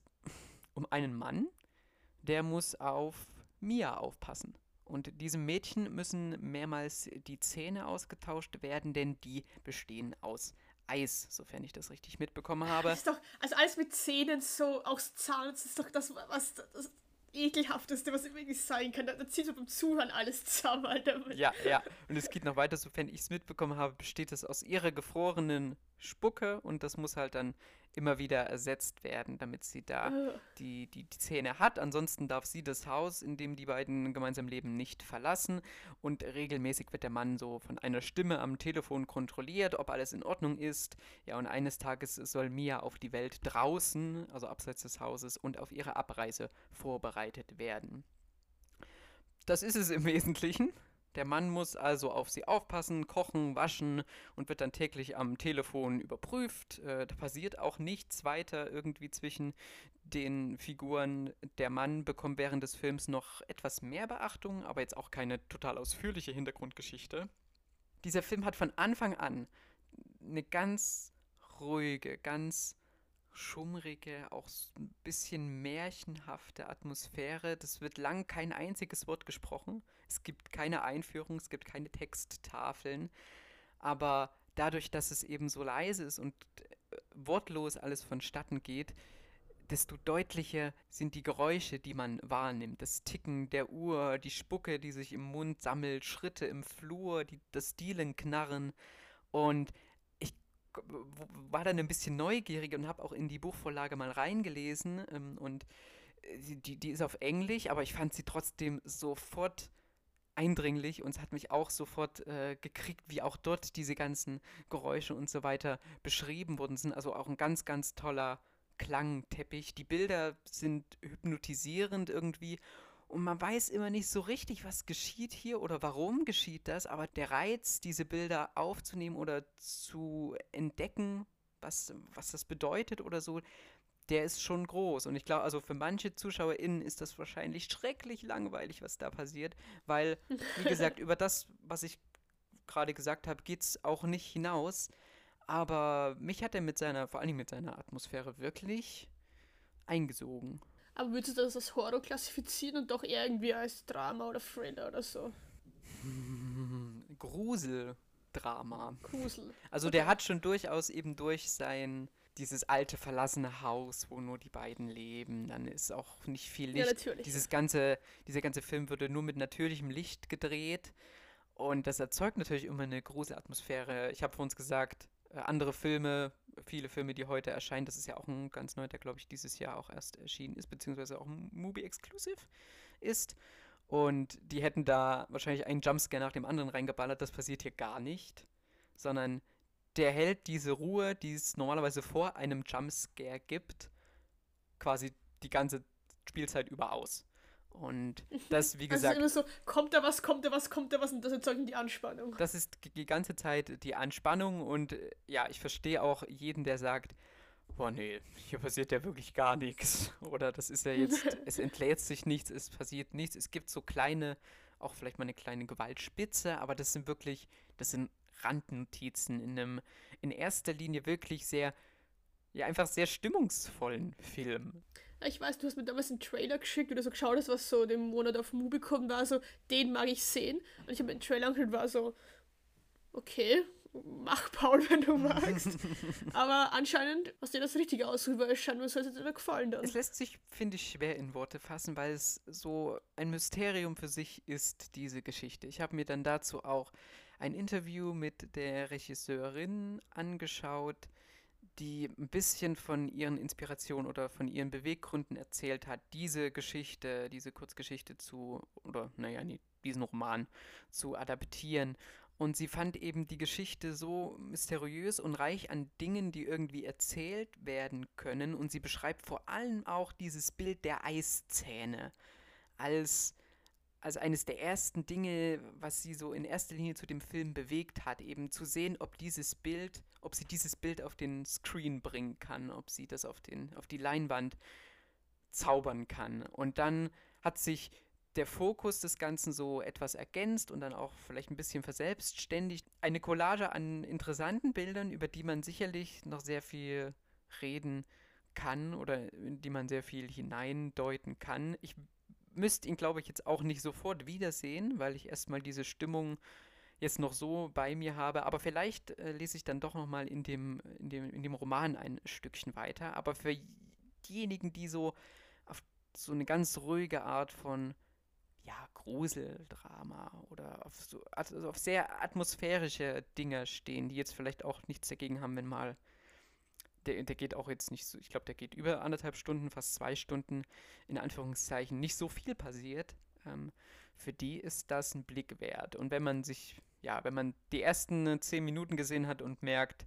S2: um einen Mann, der muss auf Mia aufpassen. Und diesem Mädchen müssen mehrmals die Zähne ausgetauscht werden, denn die bestehen aus Eis, sofern ich das richtig mitbekommen habe.
S1: Das ist doch, also alles mit Zähnen so aus Zahn, das ist doch das, was das ekelhafteste, was irgendwie sein kann. Da, da zieht so beim Zuhören alles zusammen, Alter.
S2: Ja, ja. Und es geht noch weiter, sofern ich es mitbekommen habe, besteht es aus ihrer gefrorenen Spucke und das muss halt dann immer wieder ersetzt werden, damit sie da oh. die, die, die Zähne hat. Ansonsten darf sie das Haus, in dem die beiden gemeinsam leben, nicht verlassen. Und regelmäßig wird der Mann so von einer Stimme am Telefon kontrolliert, ob alles in Ordnung ist. Ja, und eines Tages soll Mia auf die Welt draußen, also abseits des Hauses, und auf ihre Abreise vorbereitet werden. Das ist es im Wesentlichen. Der Mann muss also auf sie aufpassen, kochen, waschen und wird dann täglich am Telefon überprüft. Äh, da passiert auch nichts weiter irgendwie zwischen den Figuren. Der Mann bekommt während des Films noch etwas mehr Beachtung, aber jetzt auch keine total ausführliche Hintergrundgeschichte. Dieser Film hat von Anfang an eine ganz ruhige, ganz schummrige, auch ein bisschen märchenhafte Atmosphäre. Das wird lang kein einziges Wort gesprochen. Es gibt keine Einführung, es gibt keine Texttafeln. Aber dadurch, dass es eben so leise ist und äh, wortlos alles vonstatten geht, desto deutlicher sind die Geräusche, die man wahrnimmt. Das Ticken der Uhr, die Spucke, die sich im Mund sammelt, Schritte im Flur, die, das Dielenknarren. Und war dann ein bisschen neugierig und habe auch in die Buchvorlage mal reingelesen ähm, und äh, die, die ist auf Englisch, aber ich fand sie trotzdem sofort eindringlich und es hat mich auch sofort äh, gekriegt, wie auch dort diese ganzen Geräusche und so weiter beschrieben worden sind. Also auch ein ganz, ganz toller Klangteppich. Die Bilder sind hypnotisierend irgendwie und man weiß immer nicht so richtig, was geschieht hier oder warum geschieht das, aber der Reiz, diese Bilder aufzunehmen oder zu entdecken, was, was das bedeutet oder so, der ist schon groß. Und ich glaube, also für manche ZuschauerInnen ist das wahrscheinlich schrecklich langweilig, was da passiert, weil, wie gesagt, über das, was ich gerade gesagt habe, geht es auch nicht hinaus. Aber mich hat er mit seiner, vor allem mit seiner Atmosphäre wirklich eingesogen.
S1: Aber würdest du das als Horror klassifizieren und doch irgendwie als Drama oder Thriller oder so?
S2: Gruseldrama.
S1: Grusel.
S2: Also okay. der hat schon durchaus eben durch sein dieses alte verlassene Haus, wo nur die beiden leben, dann ist auch nicht viel Licht.
S1: Ja, natürlich.
S2: Dieses ganze, dieser ganze Film wurde nur mit natürlichem Licht gedreht und das erzeugt natürlich immer eine Gruselatmosphäre. Ich habe vor uns gesagt, äh, andere Filme viele Filme, die heute erscheinen. Das ist ja auch ein ganz neuer, der glaube ich dieses Jahr auch erst erschienen ist, beziehungsweise auch Movie-Exclusive ist. Und die hätten da wahrscheinlich einen Jumpscare nach dem anderen reingeballert. Das passiert hier gar nicht, sondern der hält diese Ruhe, die es normalerweise vor einem Jumpscare gibt, quasi die ganze Spielzeit über aus. Und das, wie gesagt.
S1: Also immer so, kommt da was, kommt da was, kommt da was und das erzeugt die Anspannung.
S2: Das ist die ganze Zeit die Anspannung und äh, ja, ich verstehe auch jeden, der sagt, boah, nee, hier passiert ja wirklich gar nichts. Oder das ist ja jetzt, es entlädt sich nichts, es passiert nichts. Es gibt so kleine, auch vielleicht mal eine kleine Gewaltspitze, aber das sind wirklich, das sind Randnotizen in einem, in erster Linie wirklich sehr ja, einfach sehr stimmungsvollen Film.
S1: Ich weiß, du hast mir damals einen Trailer geschickt oder so geschaut hast, was so den Monat auf Movie kommt, war so, den mag ich sehen. Und ich habe mir den Trailer angeschaut und war so, okay, mach Paul, wenn du magst. Aber anscheinend hast dir das Richtige ausgesucht, weil es scheint mir so, als hätte dir gefallen dann.
S2: Es lässt sich, finde ich, schwer in Worte fassen, weil es so ein Mysterium für sich ist, diese Geschichte. Ich habe mir dann dazu auch ein Interview mit der Regisseurin angeschaut, die ein bisschen von ihren Inspirationen oder von ihren Beweggründen erzählt hat, diese Geschichte, diese Kurzgeschichte zu, oder naja, diesen Roman zu adaptieren. Und sie fand eben die Geschichte so mysteriös und reich an Dingen, die irgendwie erzählt werden können. Und sie beschreibt vor allem auch dieses Bild der Eiszähne als als eines der ersten Dinge, was sie so in erster Linie zu dem Film bewegt hat, eben zu sehen, ob dieses Bild, ob sie dieses Bild auf den Screen bringen kann, ob sie das auf, den, auf die Leinwand zaubern kann. Und dann hat sich der Fokus des Ganzen so etwas ergänzt und dann auch vielleicht ein bisschen verselbstständigt. Eine Collage an interessanten Bildern, über die man sicherlich noch sehr viel reden kann oder in die man sehr viel hineindeuten kann. Ich müsste ihn, glaube ich, jetzt auch nicht sofort wiedersehen, weil ich erstmal diese Stimmung jetzt noch so bei mir habe. Aber vielleicht äh, lese ich dann doch nochmal in dem, in, dem, in dem Roman ein Stückchen weiter. Aber für diejenigen, die so auf so eine ganz ruhige Art von ja, Gruseldrama oder auf, so, also auf sehr atmosphärische Dinge stehen, die jetzt vielleicht auch nichts dagegen haben, wenn mal der, der geht auch jetzt nicht so, ich glaube, der geht über anderthalb Stunden, fast zwei Stunden, in Anführungszeichen, nicht so viel passiert. Ähm, für die ist das ein Blick wert. Und wenn man sich, ja, wenn man die ersten zehn Minuten gesehen hat und merkt,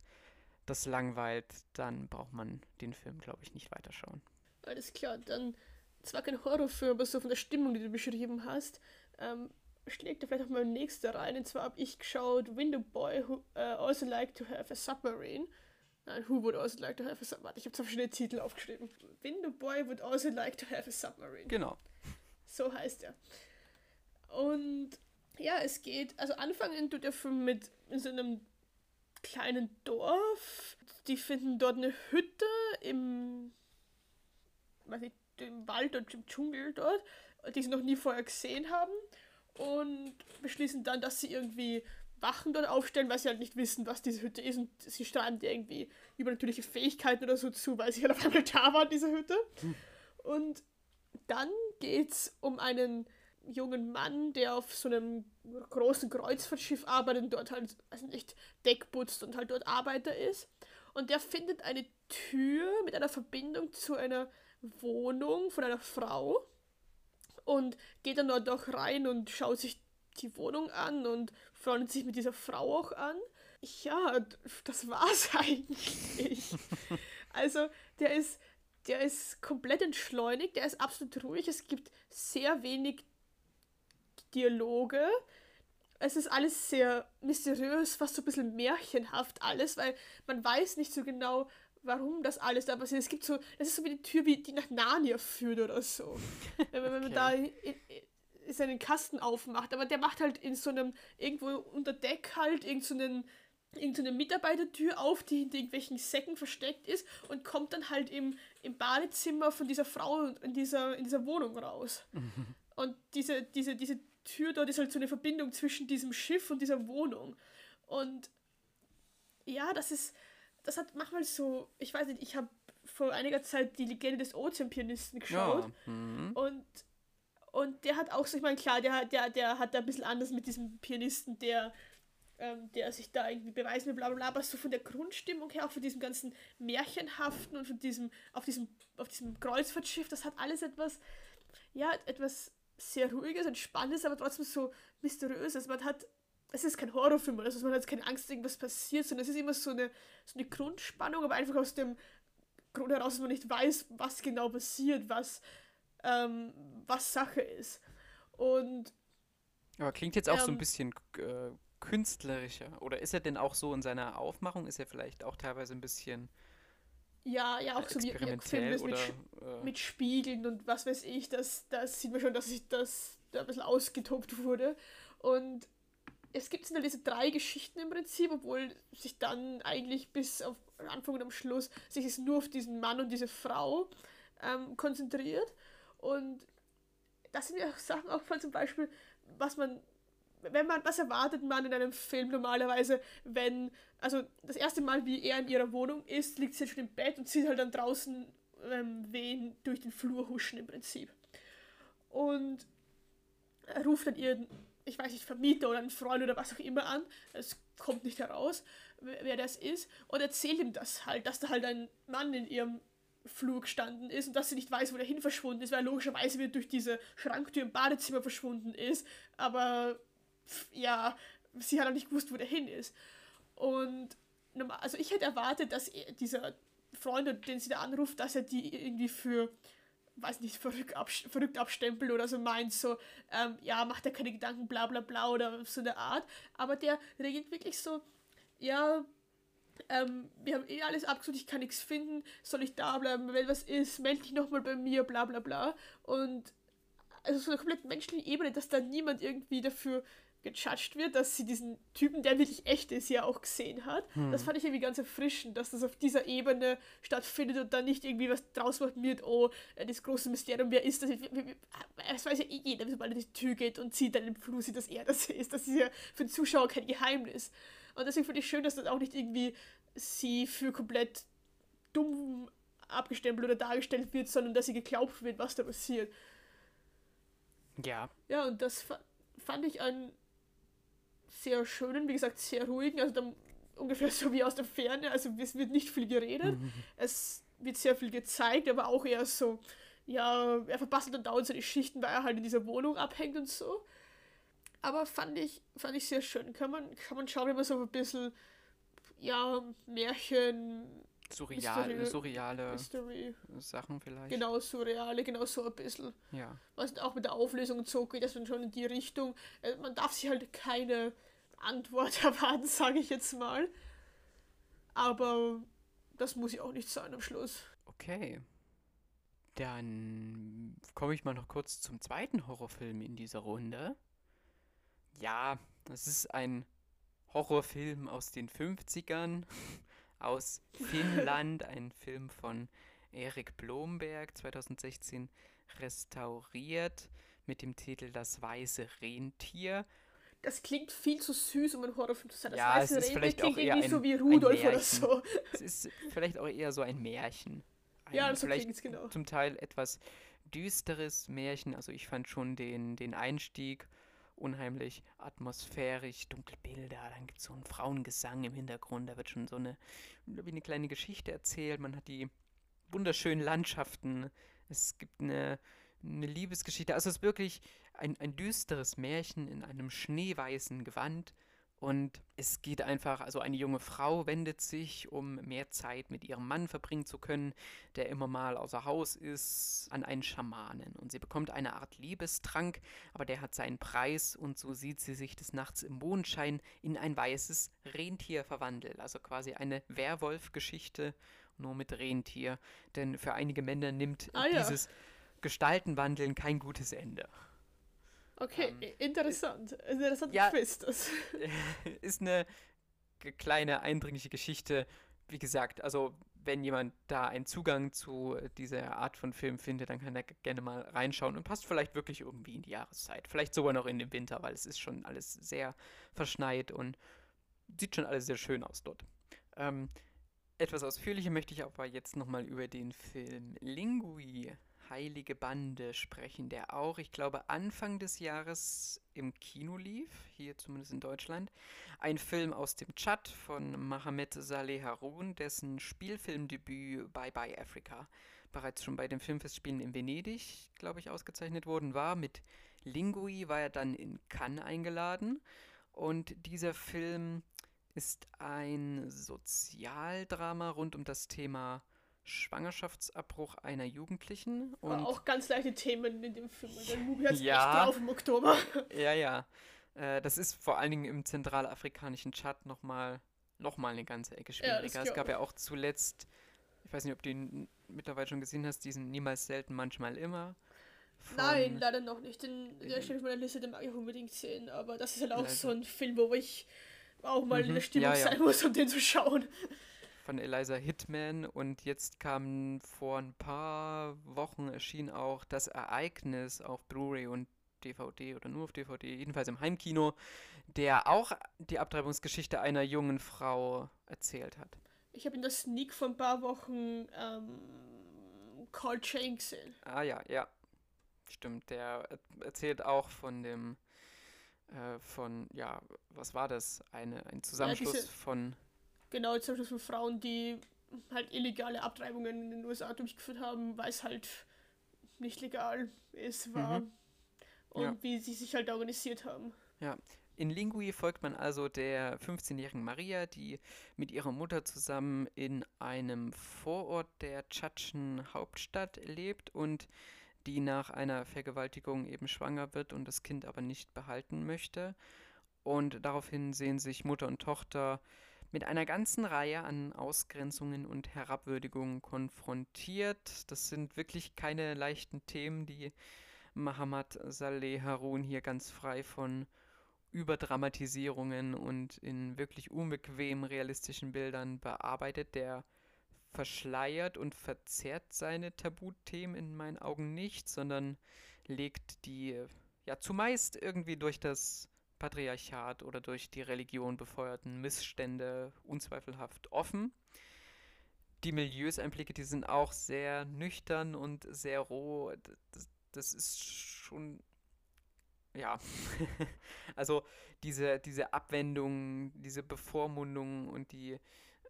S2: das langweilt, dann braucht man den Film, glaube ich, nicht weiterschauen.
S1: Alles klar, dann zwar kein Horrorfilm, aber so von der Stimmung, die du beschrieben hast, ähm, schlägt er vielleicht auch mal nächster rein. Und zwar habe ich geschaut Window Boy, who uh, also like to have a submarine. Nein, who would also like to have a submarine? Ich habe zwei verschiedene Titel aufgeschrieben. Window Boy would also like to have a submarine.
S2: Genau.
S1: So heißt er. Und ja, es geht, also anfangen tut der Film mit in so einem kleinen Dorf. Die finden dort eine Hütte im, weiß nicht, im Wald und im Dschungel dort, die sie noch nie vorher gesehen haben. Und beschließen dann, dass sie irgendwie Wachen dort aufstellen, weil sie halt nicht wissen, was diese Hütte ist und sie strahlen dir irgendwie übernatürliche Fähigkeiten oder so zu, weil sie halt auf einmal da waren, diese Hütte. Und dann geht's um einen jungen Mann, der auf so einem großen Kreuzfahrtschiff arbeitet und dort halt, also nicht Deck putzt und halt dort Arbeiter ist. Und der findet eine Tür mit einer Verbindung zu einer Wohnung von einer Frau und geht dann dort auch rein und schaut sich die Wohnung an und freundet sich mit dieser Frau auch an. Ja, das war's eigentlich. also, der ist, der ist komplett entschleunigt, der ist absolut ruhig. Es gibt sehr wenig Dialoge. Es ist alles sehr mysteriös, fast so ein bisschen märchenhaft alles, weil man weiß nicht so genau, warum das alles da passiert. Es gibt so, es ist so wie eine Tür, wie, die nach Narnia führt oder so. wenn, man da in, in, seinen Kasten aufmacht, aber der macht halt in so einem, irgendwo unter Deck halt, irgendeinen so irgendeine Mitarbeitertür auf, die hinter irgendwelchen Säcken versteckt ist und kommt dann halt im, im Badezimmer von dieser Frau in dieser, in dieser Wohnung raus. Mhm. Und diese, diese, diese Tür dort ist halt so eine Verbindung zwischen diesem Schiff und dieser Wohnung. Und ja, das ist, das hat manchmal so, ich weiß nicht, ich habe vor einiger Zeit die Legende des Ozeanpianisten geschaut ja. mhm. und und der hat auch so, ich meine, klar, der, der, der hat da ein bisschen anders mit diesem Pianisten, der, ähm, der sich da irgendwie beweisen will, bla bla bla, aber so von der Grundstimmung her, auch von diesem ganzen Märchenhaften und von diesem, auf diesem, auf diesem Kreuzfahrtschiff, das hat alles etwas, ja, etwas sehr ruhiges, entspanntes, aber trotzdem so mysteriöses. Man hat, es ist kein Horrorfilm oder so, man hat keine Angst, irgendwas passiert, sondern es ist immer so eine, so eine Grundspannung, aber einfach aus dem Grund heraus, dass man nicht weiß, was genau passiert, was, ähm, was Sache ist. Und.
S2: Aber klingt jetzt auch ähm, so ein ähm, bisschen äh, künstlerischer. Oder ist er denn auch so in seiner Aufmachung? Ist er vielleicht auch teilweise ein bisschen.
S1: Ja, ja, auch so wie Film mit, äh, mit Spiegeln und was weiß ich, das, das sieht man schon, dass sich das da ein bisschen ausgetobt wurde. Und es gibt sind halt diese drei Geschichten im Prinzip, obwohl sich dann eigentlich bis auf Anfang und am Schluss sich es nur auf diesen Mann und diese Frau ähm, konzentriert. Und das sind ja Sachen auch von zum Beispiel, was man, wenn man, was erwartet man in einem Film normalerweise, wenn, also das erste Mal, wie er in ihrer Wohnung ist, liegt sie schon im Bett und sieht halt dann draußen ähm, wen durch den Flur huschen im Prinzip. Und er ruft dann ihren, ich weiß nicht, Vermieter oder einen Freund oder was auch immer an, es kommt nicht heraus, wer das ist, und erzählt ihm das halt, dass da halt ein Mann in ihrem Flur gestanden ist und dass sie nicht weiß, wo der hin verschwunden ist, weil er logischerweise wieder durch diese Schranktür im Badezimmer verschwunden ist. Aber ja, sie hat auch nicht gewusst, wo der hin ist. Und also ich hätte erwartet, dass dieser Freund, den sie da anruft, dass er die irgendwie für, weiß nicht, verrückt, abst verrückt abstempelt oder so meint, so, ähm, ja, macht er keine Gedanken, bla bla bla oder so eine Art. Aber der reagiert wirklich so, ja, ähm, wir haben eh alles abgesucht, ich kann nichts finden, soll ich da bleiben, wenn was ist, melde dich nochmal bei mir, bla bla bla. Und also so eine komplett menschliche Ebene, dass da niemand irgendwie dafür gejudged wird, dass sie diesen Typen, der wirklich echt ist, ja auch gesehen hat. Hm. Das fand ich irgendwie ganz erfrischend, dass das auf dieser Ebene stattfindet und dann nicht irgendwie was draus macht wird, oh, das große Mysterium, wer ist das? Es weiß ja eh jeder, sobald er die Tür geht und sieht dann im Flur, sieht, dass er das ist. Das ist ja für den Zuschauer kein Geheimnis. Und deswegen finde ich schön, dass das auch nicht irgendwie sie für komplett dumm abgestempelt oder dargestellt wird, sondern dass sie geglaubt wird, was da passiert.
S2: Ja.
S1: Ja, und das fand ich einen sehr schönen, wie gesagt, sehr ruhigen, also dann ungefähr so wie aus der Ferne, also es wird nicht viel geredet, mhm. es wird sehr viel gezeigt, aber auch eher so, ja, er verpasst dann dauernd seine Schichten, weil er halt in dieser Wohnung abhängt und so. Aber fand ich, fand ich sehr schön. Kann man, kann man schauen, wenn man so ein bisschen, ja, Märchen.
S2: Surreal, Mystery, surreale Mystery. Sachen vielleicht.
S1: Genau, surreale, genau so ein bisschen.
S2: Ja.
S1: Was auch mit der Auflösung so geht, das dann schon in die Richtung. Äh, man darf sich halt keine Antwort erwarten, sage ich jetzt mal. Aber das muss ja auch nicht sein am Schluss.
S2: Okay. Dann komme ich mal noch kurz zum zweiten Horrorfilm in dieser Runde. Ja, es ist ein Horrorfilm aus den 50ern, aus Finnland, ein Film von Erik Blomberg, 2016 restauriert mit dem Titel Das weiße Rentier.
S1: Das klingt viel zu süß, um ein Horrorfilm zu sein. Das
S2: ja, weiße es ist Rentier vielleicht auch eher ein, so wie Rudolf oder so. Es ist vielleicht auch eher so ein Märchen. Ein,
S1: ja, das vielleicht genau.
S2: Zum Teil etwas düsteres Märchen. Also ich fand schon den, den Einstieg unheimlich atmosphärisch, dunkle Bilder, dann gibt es so einen Frauengesang im Hintergrund, da wird schon so eine, wie eine kleine Geschichte erzählt, man hat die wunderschönen Landschaften, es gibt eine, eine Liebesgeschichte, also es ist wirklich ein, ein düsteres Märchen in einem schneeweißen Gewand und es geht einfach, also eine junge Frau wendet sich, um mehr Zeit mit ihrem Mann verbringen zu können, der immer mal außer Haus ist, an einen Schamanen. Und sie bekommt eine Art Liebestrank, aber der hat seinen Preis und so sieht sie sich des Nachts im Mondschein in ein weißes Rentier verwandeln. Also quasi eine Werwolf-Geschichte, nur mit Rentier. Denn für einige Männer nimmt ah, dieses ja. Gestaltenwandeln kein gutes Ende.
S1: Okay, ähm, interessant. Interessanter ja, Twist.
S2: ist eine kleine, eindringliche Geschichte. Wie gesagt, also wenn jemand da einen Zugang zu dieser Art von Film findet, dann kann er gerne mal reinschauen und passt vielleicht wirklich irgendwie in die Jahreszeit. Vielleicht sogar noch in den Winter, weil es ist schon alles sehr verschneit und sieht schon alles sehr schön aus dort. Ähm, etwas ausführlicher möchte ich aber jetzt nochmal über den Film Lingui Heilige Bande sprechen, der auch, ich glaube, Anfang des Jahres im Kino lief, hier zumindest in Deutschland. Ein Film aus dem Tschad von Mohamed Saleh Haroun, dessen Spielfilmdebüt Bye Bye Africa bereits schon bei den Filmfestspielen in Venedig, glaube ich, ausgezeichnet worden war. Mit Lingui war er dann in Cannes eingeladen. Und dieser Film ist ein Sozialdrama rund um das Thema Schwangerschaftsabbruch einer Jugendlichen.
S1: Und auch ganz leichte Themen in dem Film. Der Movie hat ja, drauf im Oktober.
S2: Ja, ja. Äh, das ist vor allen Dingen im zentralafrikanischen Chat nochmal noch mal eine ganze Ecke schwieriger. Ja, es gab ja auch zuletzt, ich weiß nicht, ob du ihn mittlerweile schon gesehen hast, diesen Niemals selten, manchmal immer
S1: Nein, leider noch nicht. Den, der steht auf meiner Liste, den mag ich unbedingt sehen. Aber das ist halt auch leider. so ein Film, wo ich auch mal mhm. in der Stimmung ja, ja. sein muss, um den zu schauen.
S2: Von Eliza Hitman und jetzt kam vor ein paar Wochen erschien auch das Ereignis auf Blu-ray und DVD oder nur auf DVD, jedenfalls im Heimkino, der auch die Abtreibungsgeschichte einer jungen Frau erzählt hat.
S1: Ich habe in der Sneak vor ein paar Wochen ähm, Call Chain gesehen.
S2: Ah ja, ja. Stimmt, der erzählt auch von dem, äh, von, ja, was war das? Eine, ein Zusammenschluss ja, diese, von.
S1: Genau, Zusammenschluss von Frauen, die halt illegale Abtreibungen in den USA durchgeführt haben, weil es halt nicht legal ist, war. Mhm. Und ja. wie sie sich halt organisiert haben.
S2: Ja, in Lingui folgt man also der 15-jährigen Maria, die mit ihrer Mutter zusammen in einem Vorort der tschadschen Hauptstadt lebt und die nach einer Vergewaltigung eben schwanger wird und das Kind aber nicht behalten möchte. Und daraufhin sehen sich Mutter und Tochter mit einer ganzen Reihe an Ausgrenzungen und Herabwürdigungen konfrontiert. Das sind wirklich keine leichten Themen, die Mohammad Saleh Harun hier ganz frei von Überdramatisierungen und in wirklich unbequem realistischen Bildern bearbeitet. Der verschleiert und verzerrt seine Tabuthemen in meinen Augen nicht, sondern legt die ja zumeist irgendwie durch das Patriarchat oder durch die Religion befeuerten Missstände unzweifelhaft offen. Die Milieuseinblicke, die sind auch sehr nüchtern und sehr roh. Das, das ist schon ja, also diese, diese Abwendung, diese Bevormundung und die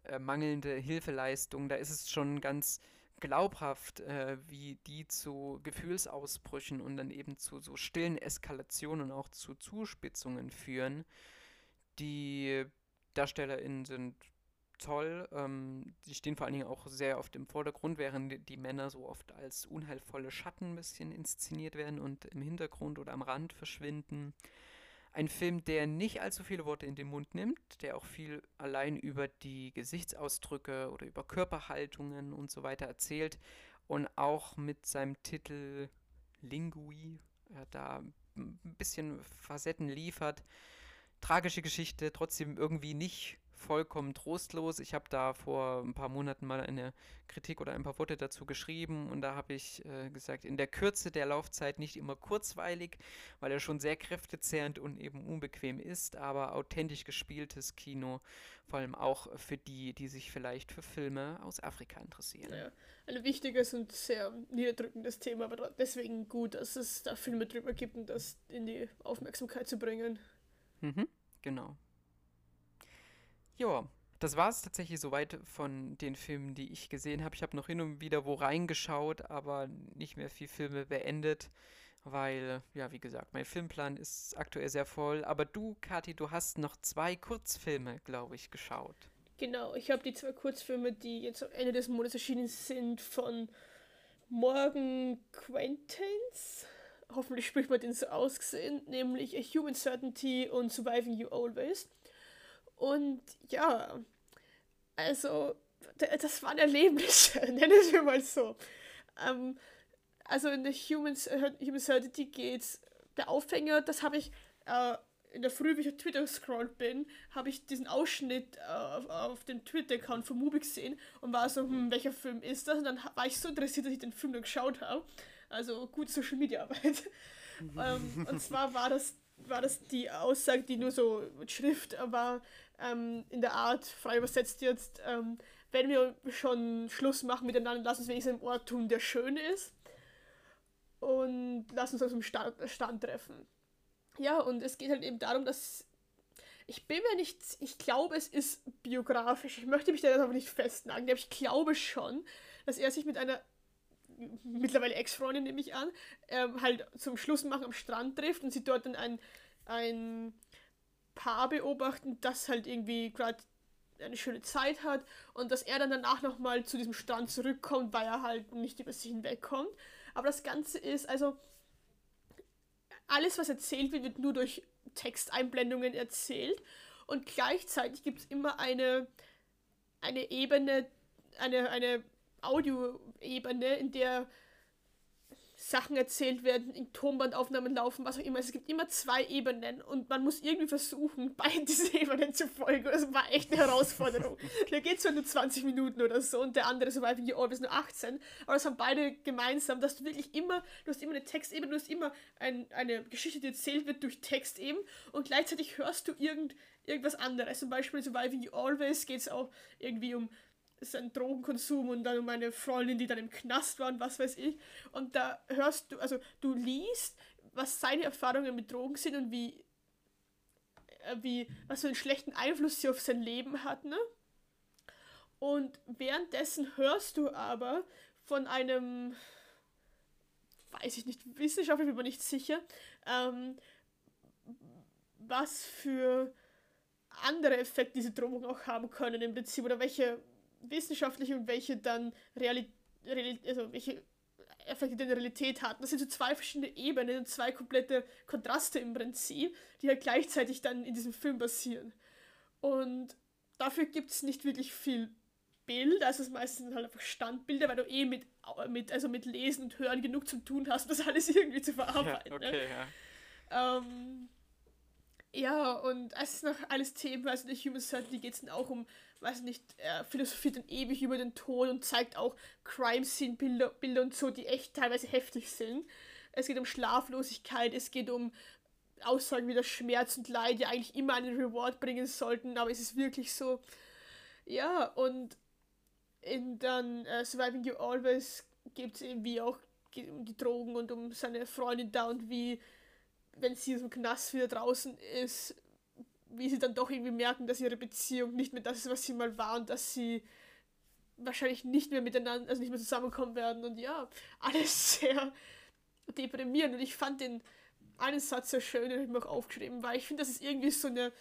S2: äh, mangelnde Hilfeleistung, da ist es schon ganz glaubhaft, äh, wie die zu Gefühlsausbrüchen und dann eben zu so stillen Eskalationen, auch zu Zuspitzungen führen. Die DarstellerInnen sind toll. Ähm, die stehen vor allen Dingen auch sehr oft im Vordergrund, während die Männer so oft als unheilvolle Schatten ein bisschen inszeniert werden und im Hintergrund oder am Rand verschwinden. Ein Film, der nicht allzu viele Worte in den Mund nimmt, der auch viel allein über die Gesichtsausdrücke oder über Körperhaltungen und so weiter erzählt und auch mit seinem Titel Lingui äh, da ein bisschen Facetten liefert. Tragische Geschichte, trotzdem irgendwie nicht vollkommen trostlos. Ich habe da vor ein paar Monaten mal eine Kritik oder ein paar Worte dazu geschrieben und da habe ich äh, gesagt, in der Kürze der Laufzeit nicht immer kurzweilig, weil er schon sehr kräftezehrend und eben unbequem ist, aber authentisch gespieltes Kino, vor allem auch für die, die sich vielleicht für Filme aus Afrika interessieren.
S1: Ja, ein wichtiges und sehr niederdrückendes Thema, aber deswegen gut, dass es da Filme drüber gibt und das in die Aufmerksamkeit zu bringen.
S2: Mhm, genau. Ja, das war es tatsächlich soweit von den Filmen, die ich gesehen habe. Ich habe noch hin und wieder wo reingeschaut, aber nicht mehr viel Filme beendet, weil, ja, wie gesagt, mein Filmplan ist aktuell sehr voll. Aber du, Kathi, du hast noch zwei Kurzfilme, glaube ich, geschaut.
S1: Genau, ich habe die zwei Kurzfilme, die jetzt am Ende des Monats erschienen sind, von Morgan Quentins. Hoffentlich spricht man den so ausgesehen, nämlich A Human Certainty und Surviving You Always. Und ja, also, das waren Erlebnisse, nennen wir mal so. Ähm, also in der Human, Human Certainty geht's, der Aufhänger, das habe ich äh, in der Früh, wie ich auf Twitter gescrollt bin, habe ich diesen Ausschnitt äh, auf, auf dem Twitter-Account von Mubi gesehen und war so, hm, welcher Film ist das? Und dann war ich so interessiert, dass ich den Film dann geschaut habe. Also gut Social Media Arbeit. ähm, und zwar war das, war das die Aussage, die nur so mit Schrift war, ähm, in der Art, frei übersetzt jetzt, ähm, wenn wir schon Schluss machen miteinander, lass uns wenigstens einen Ort tun, der schön ist. Und lass uns aus dem Stand, Stand treffen. Ja, und es geht halt eben darum, dass ich bin mir nicht, ich glaube, es ist biografisch. Ich möchte mich da aber nicht festnageln, aber ich glaube schon, dass er sich mit einer mittlerweile Ex-Freundin, nehme ich an, ähm, halt zum Schluss machen am Strand trifft und sie dort dann ein, ein Paar beobachten, das halt irgendwie gerade eine schöne Zeit hat und dass er dann danach nochmal zu diesem Strand zurückkommt, weil er halt nicht über sich hinwegkommt. Aber das Ganze ist, also alles, was erzählt wird, wird nur durch Texteinblendungen erzählt und gleichzeitig gibt es immer eine, eine Ebene, eine, eine Audioebene, in der Sachen erzählt werden, in Tonbandaufnahmen laufen, was auch immer. Es gibt immer zwei Ebenen und man muss irgendwie versuchen, beiden diese Ebenen zu folgen. Das war echt eine Herausforderung. der geht zwar nur 20 Minuten oder so und der andere Surviving Your Always nur 18, aber das haben beide gemeinsam, dass du wirklich immer, du hast immer eine Textebene, du hast immer ein, eine Geschichte, die erzählt wird durch Text eben und gleichzeitig hörst du irgend, irgendwas anderes. Zum Beispiel Surviving You Always geht es auch irgendwie um sein Drogenkonsum und dann um eine Freundin, die dann im Knast war und was weiß ich. Und da hörst du, also du liest, was seine Erfahrungen mit Drogen sind und wie, äh, wie was für einen schlechten Einfluss sie auf sein Leben hat, ne? Und währenddessen hörst du aber von einem, weiß ich nicht, Wissenschaftler bin mir nicht sicher, ähm, was für andere Effekte diese Drogen auch haben können im Prinzip oder welche wissenschaftliche und welche dann Realität, also welche Effekte in der Realität hatten. Das sind so zwei verschiedene Ebenen und zwei komplette Kontraste im Prinzip, die halt gleichzeitig dann in diesem Film passieren. Und dafür gibt es nicht wirklich viel Bild, also es meistens halt einfach Standbilder, weil du eh mit, mit, also mit Lesen und Hören genug zu tun hast, das alles irgendwie zu verarbeiten. Ja, ne? okay, ne? ja. Ähm, ja, und es ist noch alles Themen, also in der Human Certainty geht es dann auch um weiß nicht, er philosophiert dann ewig über den Tod und zeigt auch Crime-Scene-Bilder Bilder und so, die echt teilweise heftig sind. Es geht um Schlaflosigkeit, es geht um Aussagen wie der Schmerz und Leid, die eigentlich immer einen Reward bringen sollten, aber es ist wirklich so. Ja, und in dann uh, Surviving You Always geht es irgendwie auch um die Drogen und um seine Freundin da und wie, wenn sie dem Knast wieder draußen ist, wie sie dann doch irgendwie merken, dass ihre Beziehung nicht mehr das ist, was sie mal war und dass sie wahrscheinlich nicht mehr miteinander, also nicht mehr zusammenkommen werden. Und ja, alles sehr deprimierend. Und ich fand den einen Satz sehr schön, den habe ich mir auch aufgeschrieben, weil ich finde, das ist irgendwie so eine,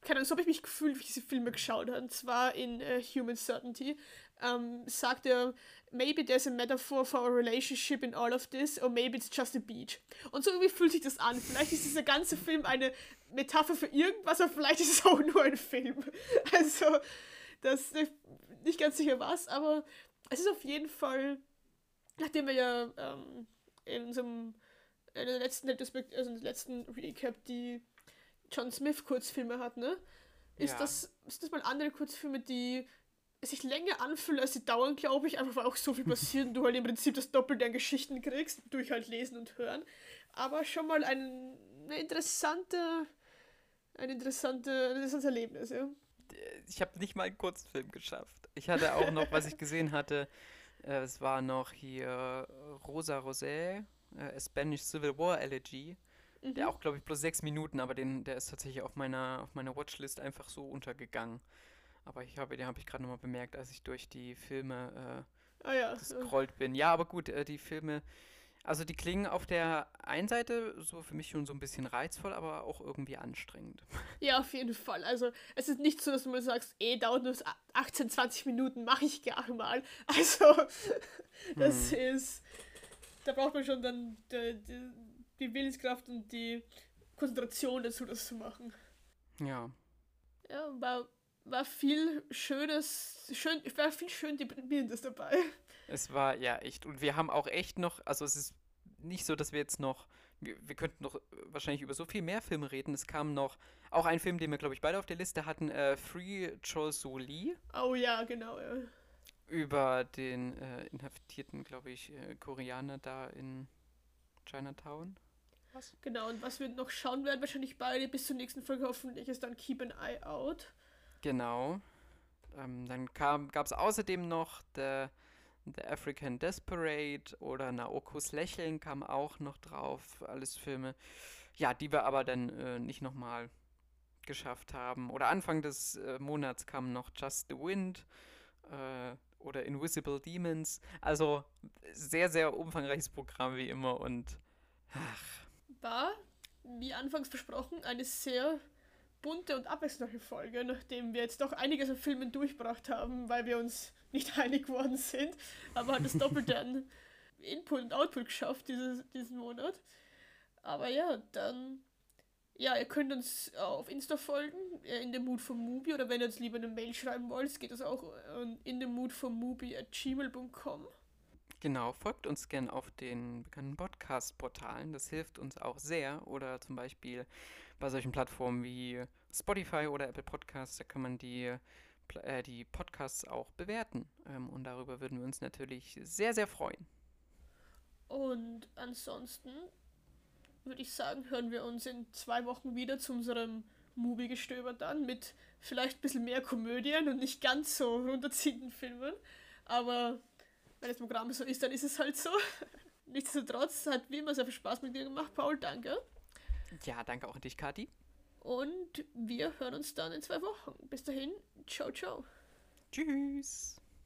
S1: keine Ahnung, so habe ich mich gefühlt, wie ich diese Filme geschaut habe, und zwar in uh, Human Certainty, ähm, sagt er, maybe there's a metaphor for a relationship in all of this, or maybe it's just a beach. Und so irgendwie fühlt sich das an. Vielleicht ist dieser ganze Film eine Metapher für irgendwas, aber vielleicht ist es auch nur ein Film. Also, das ist nicht ganz sicher was, aber es ist auf jeden Fall, nachdem wir ja ähm, in unserem in der letzten Retrospekt, also in der letzten Recap die John Smith Kurzfilme hat, ne? Ist ja. das ist das mal andere Kurzfilme, die sich länger anfühlen, als sie dauern, glaube ich, einfach weil auch so viel passiert und du halt im Prinzip das Doppelte an Geschichten kriegst, durch halt lesen und hören. Aber schon mal ein, eine interessante ein, interessante, ein interessantes Erlebnis, ja.
S2: Ich habe nicht mal einen Kurzfilm geschafft. Ich hatte auch noch, was ich gesehen hatte, äh, es war noch hier Rosa Rosé, äh, Spanish Civil War Elegy. Mhm. Der auch, glaube ich, bloß sechs Minuten, aber den, der ist tatsächlich auf meiner, auf meiner Watchlist einfach so untergegangen. Aber ich habe, den habe ich gerade nochmal bemerkt, als ich durch die Filme äh, ah, ja. gescrollt bin. Ja, aber gut, äh, die Filme, also die klingen auf der einen Seite so für mich schon so ein bisschen reizvoll, aber auch irgendwie anstrengend.
S1: Ja, auf jeden Fall. Also es ist nicht so, dass du mal sagst, eh, dauert nur 18, 20 Minuten, mache ich gar mal. Also das hm. ist, da braucht man schon dann die, die, die Willenskraft und die Konzentration dazu, das zu machen.
S2: Ja.
S1: Ja, war, war viel Schönes, schön, war viel schön Deprimierendes dabei.
S2: Es war ja echt. Und wir haben auch echt noch, also es ist nicht so, dass wir jetzt noch, wir, wir könnten noch wahrscheinlich über so viel mehr Filme reden. Es kam noch auch ein Film, den wir, glaube ich, beide auf der Liste hatten, äh, Free Chol Soli.
S1: Oh ja, genau, ja.
S2: Über den äh, inhaftierten, glaube ich, äh, Koreaner da in Chinatown.
S1: Was? Genau, und was wir noch schauen werden, wahrscheinlich beide bis zur nächsten Folge hoffentlich, ist dann Keep an Eye Out.
S2: Genau. Ähm, dann gab es außerdem noch The The African Desperate oder Naokos Lächeln kam auch noch drauf. Alles Filme, ja, die wir aber dann äh, nicht nochmal geschafft haben. Oder Anfang des äh, Monats kam noch Just the Wind äh, oder Invisible Demons. Also sehr, sehr umfangreiches Programm wie immer und ach.
S1: War, wie anfangs versprochen, eine sehr bunte und abwechslungsreiche Folge, nachdem wir jetzt doch einiges an Filmen durchgebracht haben, weil wir uns nicht einig geworden sind, aber hat das Doppelte an Input und Output geschafft dieses, diesen Monat. Aber ja, dann, ja, ihr könnt uns auf Insta folgen, äh, in the Mood for Movie, oder wenn ihr uns lieber eine Mail schreiben wollt, geht das auch in the Mood for Movie at gmail.com.
S2: Genau, folgt uns gern auf den bekannten Podcast-Portalen. Das hilft uns auch sehr. Oder zum Beispiel bei solchen Plattformen wie Spotify oder Apple Podcasts, da kann man die, äh, die Podcasts auch bewerten. Ähm, und darüber würden wir uns natürlich sehr, sehr freuen.
S1: Und ansonsten würde ich sagen, hören wir uns in zwei Wochen wieder zu unserem Movie-Gestöber dann mit vielleicht ein bisschen mehr Komödien und nicht ganz so runterziehenden Filmen. Aber wenn das Programm so ist, dann ist es halt so. Nichtsdestotrotz hat wie immer sehr viel Spaß mit dir gemacht, Paul. Danke.
S2: Ja, danke auch an dich, Kathi.
S1: Und wir hören uns dann in zwei Wochen. Bis dahin, ciao, ciao.
S2: Tschüss.